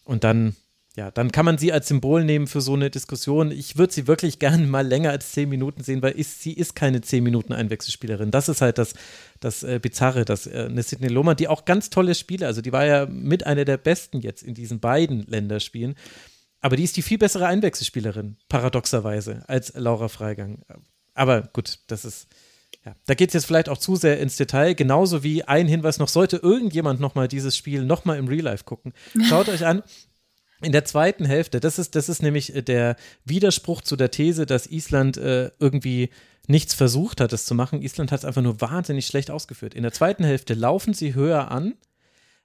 Und dann, ja, dann kann man sie als Symbol nehmen für so eine Diskussion. Ich würde sie wirklich gerne mal länger als zehn Minuten sehen, weil ist, sie ist keine zehn Minuten Einwechselspielerin. Das ist halt das, das äh, Bizarre, dass äh, eine Sidney Lohmann, die auch ganz tolle Spiele, also die war ja mit einer der besten jetzt in diesen beiden Länderspielen, aber die ist die viel bessere Einwechselspielerin, paradoxerweise, als Laura Freigang. Aber gut, das ist. Ja, da geht es jetzt vielleicht auch zu sehr ins Detail, genauso wie ein Hinweis noch, sollte irgendjemand nochmal dieses Spiel nochmal im Real Life gucken. Schaut euch an, in der zweiten Hälfte, das ist, das ist nämlich äh, der Widerspruch zu der These, dass Island äh, irgendwie nichts versucht hat, es zu machen. Island hat es einfach nur wahnsinnig schlecht ausgeführt. In der zweiten Hälfte laufen sie höher an,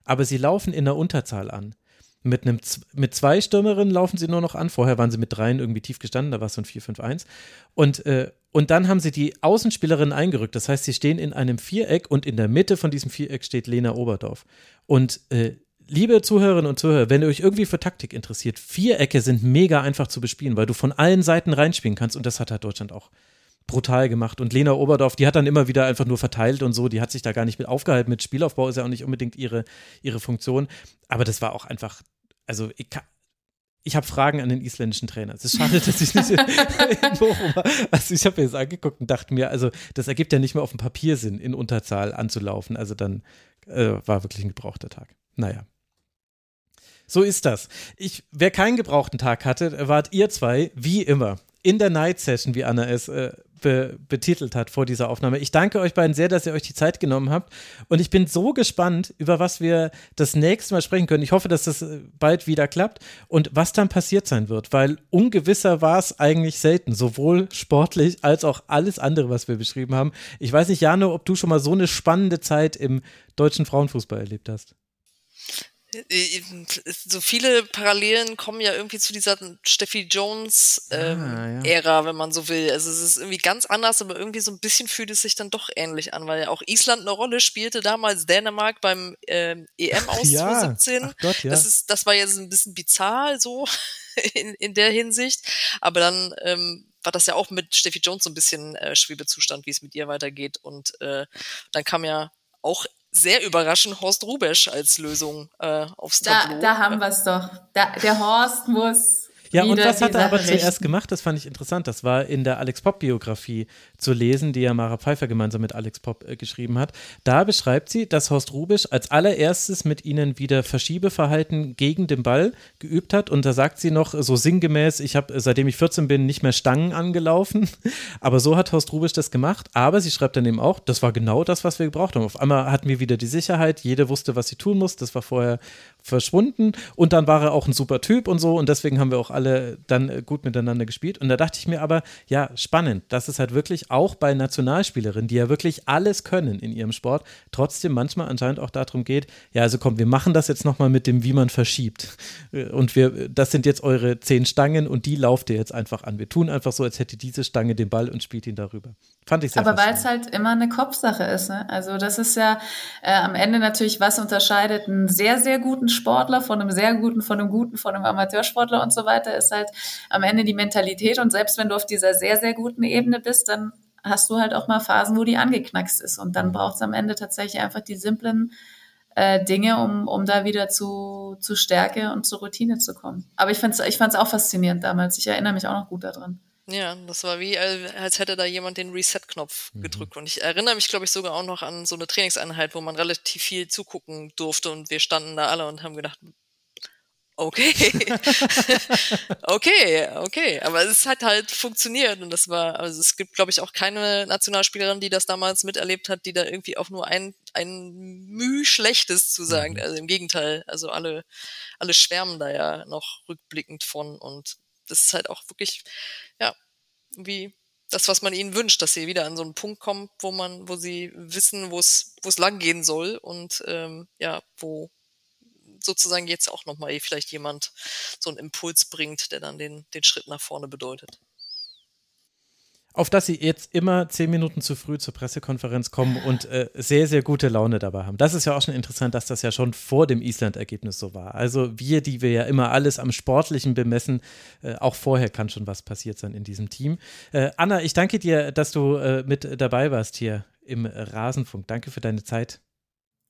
aber sie laufen in der Unterzahl an. Mit, einem, mit zwei Stürmerinnen laufen sie nur noch an. Vorher waren sie mit dreien irgendwie tief gestanden, da war es so ein 4-5-1. Und, äh, und dann haben sie die Außenspielerinnen eingerückt. Das heißt, sie stehen in einem Viereck und in der Mitte von diesem Viereck steht Lena Oberdorf. Und äh, liebe Zuhörerinnen und Zuhörer, wenn ihr euch irgendwie für Taktik interessiert, Vierecke sind mega einfach zu bespielen, weil du von allen Seiten reinspielen kannst und das hat halt Deutschland auch brutal gemacht. Und Lena Oberdorf, die hat dann immer wieder einfach nur verteilt und so, die hat sich da gar nicht mit aufgehalten. Mit Spielaufbau ist ja auch nicht unbedingt ihre, ihre Funktion. Aber das war auch einfach, also ich kann, ich habe Fragen an den isländischen Trainer. Es ist schade, dass ich nicht in, in Bochum war. Also ich habe mir das angeguckt und dachte mir, also das ergibt ja nicht mehr auf dem Papier Sinn, in Unterzahl anzulaufen. Also dann äh, war wirklich ein gebrauchter Tag. Naja. So ist das. Ich, wer keinen gebrauchten Tag hatte, wart ihr zwei, wie immer, in der Night Session, wie Anna es äh, be betitelt hat vor dieser Aufnahme. Ich danke euch beiden sehr, dass ihr euch die Zeit genommen habt. Und ich bin so gespannt, über was wir das nächste Mal sprechen können. Ich hoffe, dass das äh, bald wieder klappt und was dann passiert sein wird, weil ungewisser war es eigentlich selten, sowohl sportlich als auch alles andere, was wir beschrieben haben. Ich weiß nicht, Jano, ob du schon mal so eine spannende Zeit im deutschen Frauenfußball erlebt hast. So viele Parallelen kommen ja irgendwie zu dieser Steffi Jones ähm, ah, ja. Ära, wenn man so will. Also es ist irgendwie ganz anders, aber irgendwie so ein bisschen fühlt es sich dann doch ähnlich an, weil ja auch Island eine Rolle spielte damals Dänemark beim ähm, EM aus ja. 2017. Gott, ja. Das ist, das war jetzt ein bisschen bizarr so in, in der Hinsicht, aber dann ähm, war das ja auch mit Steffi Jones so ein bisschen äh, Schwebezustand, wie es mit ihr weitergeht und äh, dann kam ja auch sehr überraschend Horst Rubesch als Lösung äh, aufs da, Da haben wir es doch. Da, der Horst muss Ja, und was hat er aber richten. zuerst gemacht? Das fand ich interessant. Das war in der Alex Pop-Biografie zu lesen, die ja Mara Pfeiffer gemeinsam mit Alex Pop äh, geschrieben hat. Da beschreibt sie, dass Horst Rubisch als allererstes mit ihnen wieder Verschiebeverhalten gegen den Ball geübt hat. Und da sagt sie noch so sinngemäß, ich habe seitdem ich 14 bin nicht mehr Stangen angelaufen. Aber so hat Horst Rubisch das gemacht. Aber sie schreibt dann eben auch, das war genau das, was wir gebraucht haben. Auf einmal hatten wir wieder die Sicherheit, jede wusste, was sie tun muss. Das war vorher verschwunden. Und dann war er auch ein super Typ und so. Und deswegen haben wir auch alle dann äh, gut miteinander gespielt. Und da dachte ich mir aber, ja, spannend, dass es halt wirklich auch bei Nationalspielerinnen, die ja wirklich alles können in ihrem Sport, trotzdem manchmal anscheinend auch darum geht, ja, also komm, wir machen das jetzt nochmal mit dem, wie man verschiebt. Äh, und wir, das sind jetzt eure zehn Stangen und die lauft ihr jetzt einfach an. Wir tun einfach so, als hätte diese Stange den Ball und spielt ihn darüber. Fand ich sehr Aber weil es halt immer eine Kopfsache ist. Ne? Also das ist ja äh, am Ende natürlich, was unterscheidet einen sehr, sehr guten Sportler von einem sehr guten, von einem guten, von einem Amateursportler und so weiter, ist halt am Ende die Mentalität. Und selbst wenn du auf dieser sehr, sehr guten Ebene bist, dann hast du halt auch mal Phasen, wo die angeknackst ist. Und dann braucht es am Ende tatsächlich einfach die simplen äh, Dinge, um, um da wieder zu, zu Stärke und zur Routine zu kommen. Aber ich fand es ich fand's auch faszinierend damals. Ich erinnere mich auch noch gut daran. Ja, das war wie, als hätte da jemand den Reset-Knopf mhm. gedrückt. Und ich erinnere mich, glaube ich, sogar auch noch an so eine Trainingseinheit, wo man relativ viel zugucken durfte und wir standen da alle und haben gedacht, okay, okay, okay. Aber es hat halt funktioniert und das war, also es gibt, glaube ich, auch keine Nationalspielerin, die das damals miterlebt hat, die da irgendwie auch nur ein, ein Müh Schlechtes zu sagen. Mhm. Also im Gegenteil, also alle, alle schwärmen da ja noch rückblickend von und das ist halt auch wirklich, ja, wie das, was man ihnen wünscht, dass sie wieder an so einen Punkt kommen, wo man, wo sie wissen, wo es, wo lang gehen soll und ähm, ja, wo sozusagen jetzt auch nochmal vielleicht jemand so einen Impuls bringt, der dann den, den Schritt nach vorne bedeutet auf dass sie jetzt immer zehn Minuten zu früh zur Pressekonferenz kommen und äh, sehr, sehr gute Laune dabei haben. Das ist ja auch schon interessant, dass das ja schon vor dem Island-Ergebnis so war. Also wir, die wir ja immer alles am Sportlichen bemessen, äh, auch vorher kann schon was passiert sein in diesem Team. Äh, Anna, ich danke dir, dass du äh, mit dabei warst hier im Rasenfunk. Danke für deine Zeit.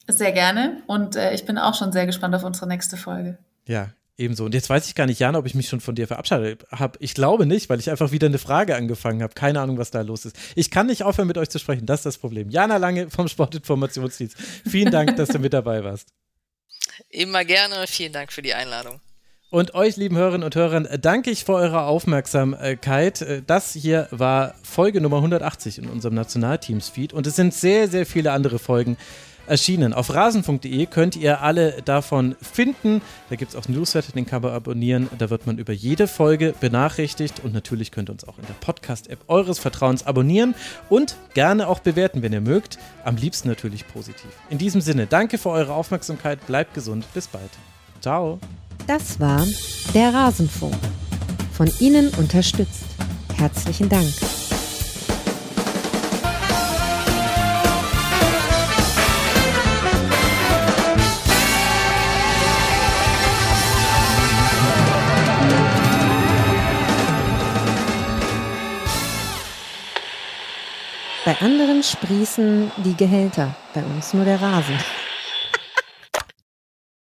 Sehr gerne und äh, ich bin auch schon sehr gespannt auf unsere nächste Folge. Ja, Ebenso. Und jetzt weiß ich gar nicht, Jan, ob ich mich schon von dir verabschiedet habe. Ich glaube nicht, weil ich einfach wieder eine Frage angefangen habe. Keine Ahnung, was da los ist. Ich kann nicht aufhören, mit euch zu sprechen. Das ist das Problem. Jana Lange vom Sportinformationsdienst. Vielen Dank, dass du mit dabei warst. Immer gerne. Vielen Dank für die Einladung. Und euch, lieben Hörerinnen und Hörern, danke ich für eure Aufmerksamkeit. Das hier war Folge Nummer 180 in unserem Nationalteams-Feed. Und es sind sehr, sehr viele andere Folgen erschienen. Auf rasen.de könnt ihr alle davon finden. Da gibt es auch Newsletter, den kann man abonnieren. Da wird man über jede Folge benachrichtigt. Und natürlich könnt ihr uns auch in der Podcast-App eures Vertrauens abonnieren und gerne auch bewerten, wenn ihr mögt. Am liebsten natürlich positiv. In diesem Sinne, danke für eure Aufmerksamkeit. Bleibt gesund. Bis bald. Ciao. Das war der Rasenfunk. Von Ihnen unterstützt. Herzlichen Dank. Bei anderen sprießen die Gehälter, bei uns nur der Rasen.